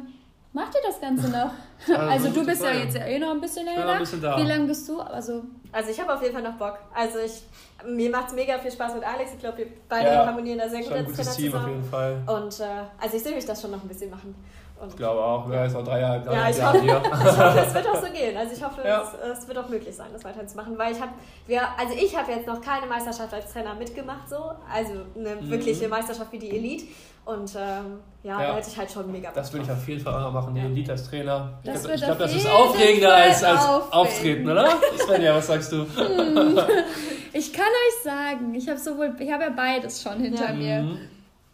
macht ihr das Ganze noch? also, also du bist ja jetzt eh noch ein bisschen länger. Ein bisschen da. Wie lange bist du? Also, also ich habe auf jeden Fall noch Bock. Also ich, mir macht es mega viel Spaß mit Alex. Ich glaube, wir beide ja, harmonieren da sehr gut als Trainer Team zusammen. auf jeden Fall. Und äh, also ich sehe mich das schon noch ein bisschen machen. Und ich glaube auch, wer ist noch drei Jahre Ja, ich hoffe, ich hoffe, es wird auch so gehen. Also ich hoffe, ja. es, es, wird auch möglich sein, das weiterzumachen. Weil ich habe, also ich habe jetzt noch keine Meisterschaft als Trainer mitgemacht, so. Also eine mhm. wirkliche Meisterschaft wie die Elite. Und ähm, ja, ja, da hätte ich halt schon mega Bock Das würde ich auf jeden Fall auch noch machen, die Elite als Trainer. Das ich glaube, glaub, das ist aufregender als, als Auftreten, oder? Svenja, was sagst du? Hm. Ich kann euch sagen, ich habe sowohl, ich habe ja beides schon hinter ja. mir. Mhm.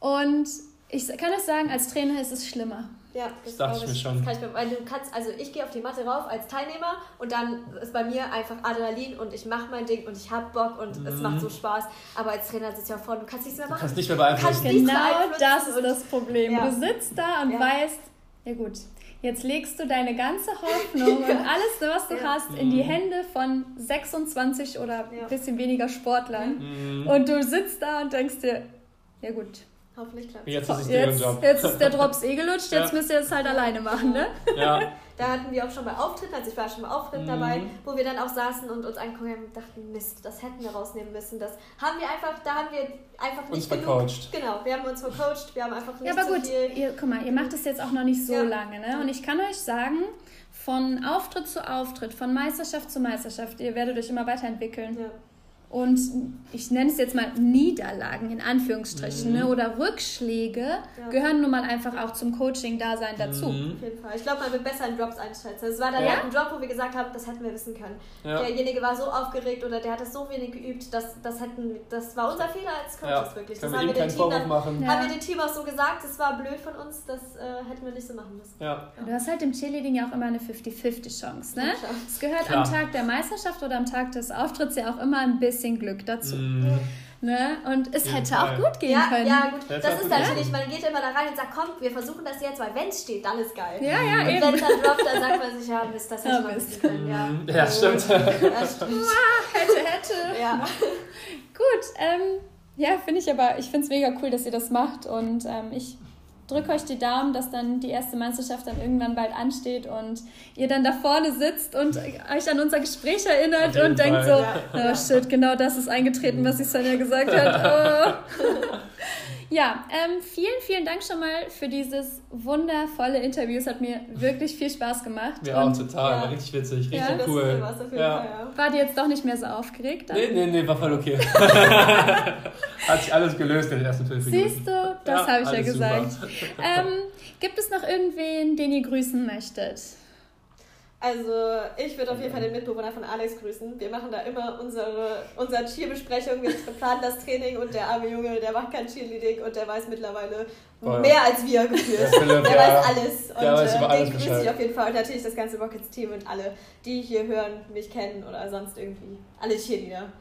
Und ich kann euch sagen, als Trainer ist es schlimmer. Ja, das, das dachte ich mir schon. Kann ich, weil du kannst, also ich gehe auf die Matte rauf als Teilnehmer und dann ist bei mir einfach Adrenalin und ich mache mein Ding und ich habe Bock und mhm. es macht so Spaß. Aber als Trainer sitzt ja vorne, du kannst nichts mehr machen. Du kannst nicht mehr beeinflussen. Genau das ist das Problem. Ja. Du sitzt da und ja. weißt, ja gut, jetzt legst du deine ganze Hoffnung und alles, was du ja. hast, in die mhm. Hände von 26 oder ein bisschen weniger Sportlern. Mhm. Und du sitzt da und denkst dir, ja gut, Hoffentlich klappt Jetzt ist es jetzt, Job. Jetzt ist der Drops eh gelutscht, jetzt ja. müsst ihr es halt alleine machen, ne? Ja. Da hatten wir auch schon bei Auftritten, also ich war schon bei Auftritten mhm. dabei, wo wir dann auch saßen und uns angucken und dachten, Mist, das hätten wir rausnehmen müssen. Das haben wir einfach, da haben wir einfach nicht uns genug. Vercoacht. Genau, wir haben uns vercoacht, wir haben einfach nicht ja, aber so gut, viel. Ihr, guck mal, ihr macht es jetzt auch noch nicht so ja. lange, ne? Und ich kann euch sagen, von Auftritt zu Auftritt, von Meisterschaft zu Meisterschaft, ihr werdet euch immer weiterentwickeln. Ja. Und ich nenne es jetzt mal Niederlagen in Anführungsstrichen ne, mhm. ne, oder Rückschläge ja. gehören nun mal einfach auch zum Coaching-Dasein dazu. Mhm. Auf jeden Fall. Ich glaube, man wird besser in Drops einschätzen. Es war dann ja? ein Drop, wo wir gesagt haben, das hätten wir wissen können. Ja. Derjenige war so aufgeregt oder der hat das so wenig geübt, dass das hätten, das war unser Fehler als Coaches wirklich. Das haben wir, dem Team dann, haben wir dem Team auch so gesagt, es war blöd von uns, das äh, hätten wir nicht so machen müssen. Ja. Du hast halt im Cheerleading ja auch immer eine 50-50 Chance. Ne? Es gehört am Tag der Meisterschaft oder am Tag des Auftritts ja auch immer ein bisschen bisschen Glück dazu. Mm. Ne? Und es hätte Fall. auch gut gehen ja, können. Ja, gut. Das, das ist natürlich, man geht immer da rein und sagt, komm, wir versuchen das jetzt, weil wenn es steht, dann ist geil. Ja, ja, und eben. wenn es dann droppt, dann sagt man sich, ja, Mist, das hätte ja, man wissen können. Ja, ja stimmt. Ja, stimmt. hätte, hätte. Ja. gut, ähm, ja, finde ich aber, ich finde es mega cool, dass ihr das macht und ähm, ich drücke euch die Daumen, dass dann die erste Meisterschaft dann irgendwann bald ansteht und ihr dann da vorne sitzt und euch an unser Gespräch erinnert und denkt so, oh shit, genau das ist eingetreten, was die Sonja gesagt hat. Oh. Ja, ähm, vielen, vielen Dank schon mal für dieses wundervolle Interview. Es hat mir wirklich viel Spaß gemacht. Ja, auch total. Ja. War richtig witzig, richtig ja, cool. Ja. Fall, ja. War dir jetzt doch nicht mehr so aufgeregt? Dann? Nee, nee, nee, war voll okay. hat sich alles gelöst in den ersten fünf Minuten. Siehst du, das habe ich ja gesagt. Ähm, gibt es noch irgendwen, den ihr grüßen möchtet? Also ich würde auf jeden Fall den Mitbewohner von Alex grüßen. Wir machen da immer unsere, unsere Cheerbesprechung. Wir planen das Training und der arme Junge, der macht kein Cheerleading und der weiß mittlerweile Voll. mehr als wir gefühlt. Der, der weiß alles. Und der weiß über äh, den grüße ich auf jeden Fall. Und natürlich das ganze Rockets-Team und alle, die hier hören, mich kennen oder sonst irgendwie. Alle Cheerleader.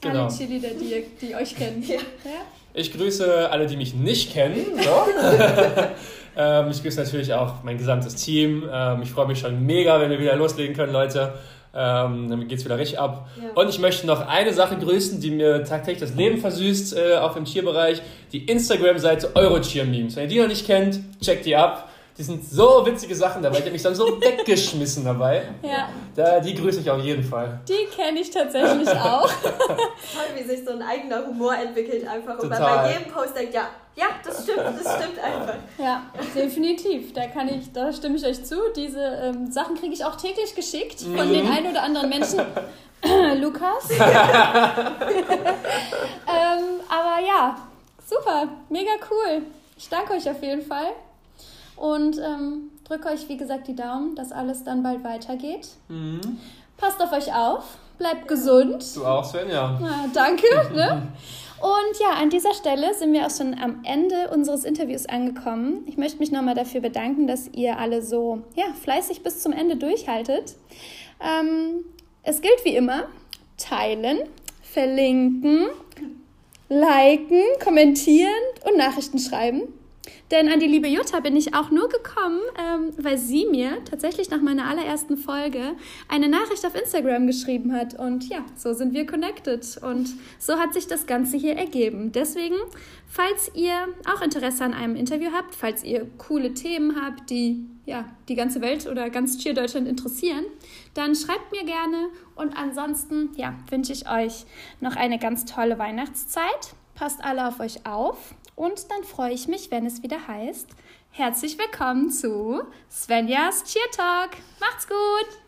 Genau. Alle Cheerleader, die, die euch kennen. Ja. ja. Ich grüße alle, die mich nicht kennen. So. ähm, ich grüße natürlich auch mein gesamtes Team. Ähm, ich freue mich schon mega, wenn wir wieder loslegen können, Leute. Ähm, dann geht es wieder richtig ab. Ja. Und ich möchte noch eine Sache grüßen, die mir tagtäglich das Leben versüßt, äh, auch im Cheer-Bereich. Die Instagram-Seite Eurocheer-Memes. Wenn ihr die noch nicht kennt, checkt die ab. Die sind so witzige Sachen dabei. Ich habe mich dann so weggeschmissen dabei. Ja. Da, die grüße ich auf jeden Fall. Die kenne ich tatsächlich auch. Toll, wie sich so ein eigener Humor entwickelt einfach. Und man bei jedem Post denkt, ja, ja, das stimmt, das stimmt einfach. Ja, definitiv. Da kann ich, da stimme ich euch zu. Diese ähm, Sachen kriege ich auch täglich geschickt von mhm. den ein oder anderen Menschen. Lukas. ähm, aber ja, super, mega cool. Ich danke euch auf jeden Fall. Und ähm, drücke euch, wie gesagt, die Daumen, dass alles dann bald weitergeht. Mhm. Passt auf euch auf, bleibt gesund. Du auch, Svenja. Ja, danke. ne? Und ja, an dieser Stelle sind wir auch schon am Ende unseres Interviews angekommen. Ich möchte mich nochmal dafür bedanken, dass ihr alle so ja, fleißig bis zum Ende durchhaltet. Ähm, es gilt wie immer, teilen, verlinken, liken, kommentieren und Nachrichten schreiben. Denn an die liebe Jutta bin ich auch nur gekommen, ähm, weil sie mir tatsächlich nach meiner allerersten Folge eine Nachricht auf Instagram geschrieben hat. Und ja, so sind wir connected. Und so hat sich das Ganze hier ergeben. Deswegen, falls ihr auch Interesse an einem Interview habt, falls ihr coole Themen habt, die ja, die ganze Welt oder ganz Cheer Deutschland interessieren, dann schreibt mir gerne. Und ansonsten, ja, wünsche ich euch noch eine ganz tolle Weihnachtszeit passt alle auf euch auf und dann freue ich mich, wenn es wieder heißt, herzlich willkommen zu Svenjas Cheer Talk. Macht's gut!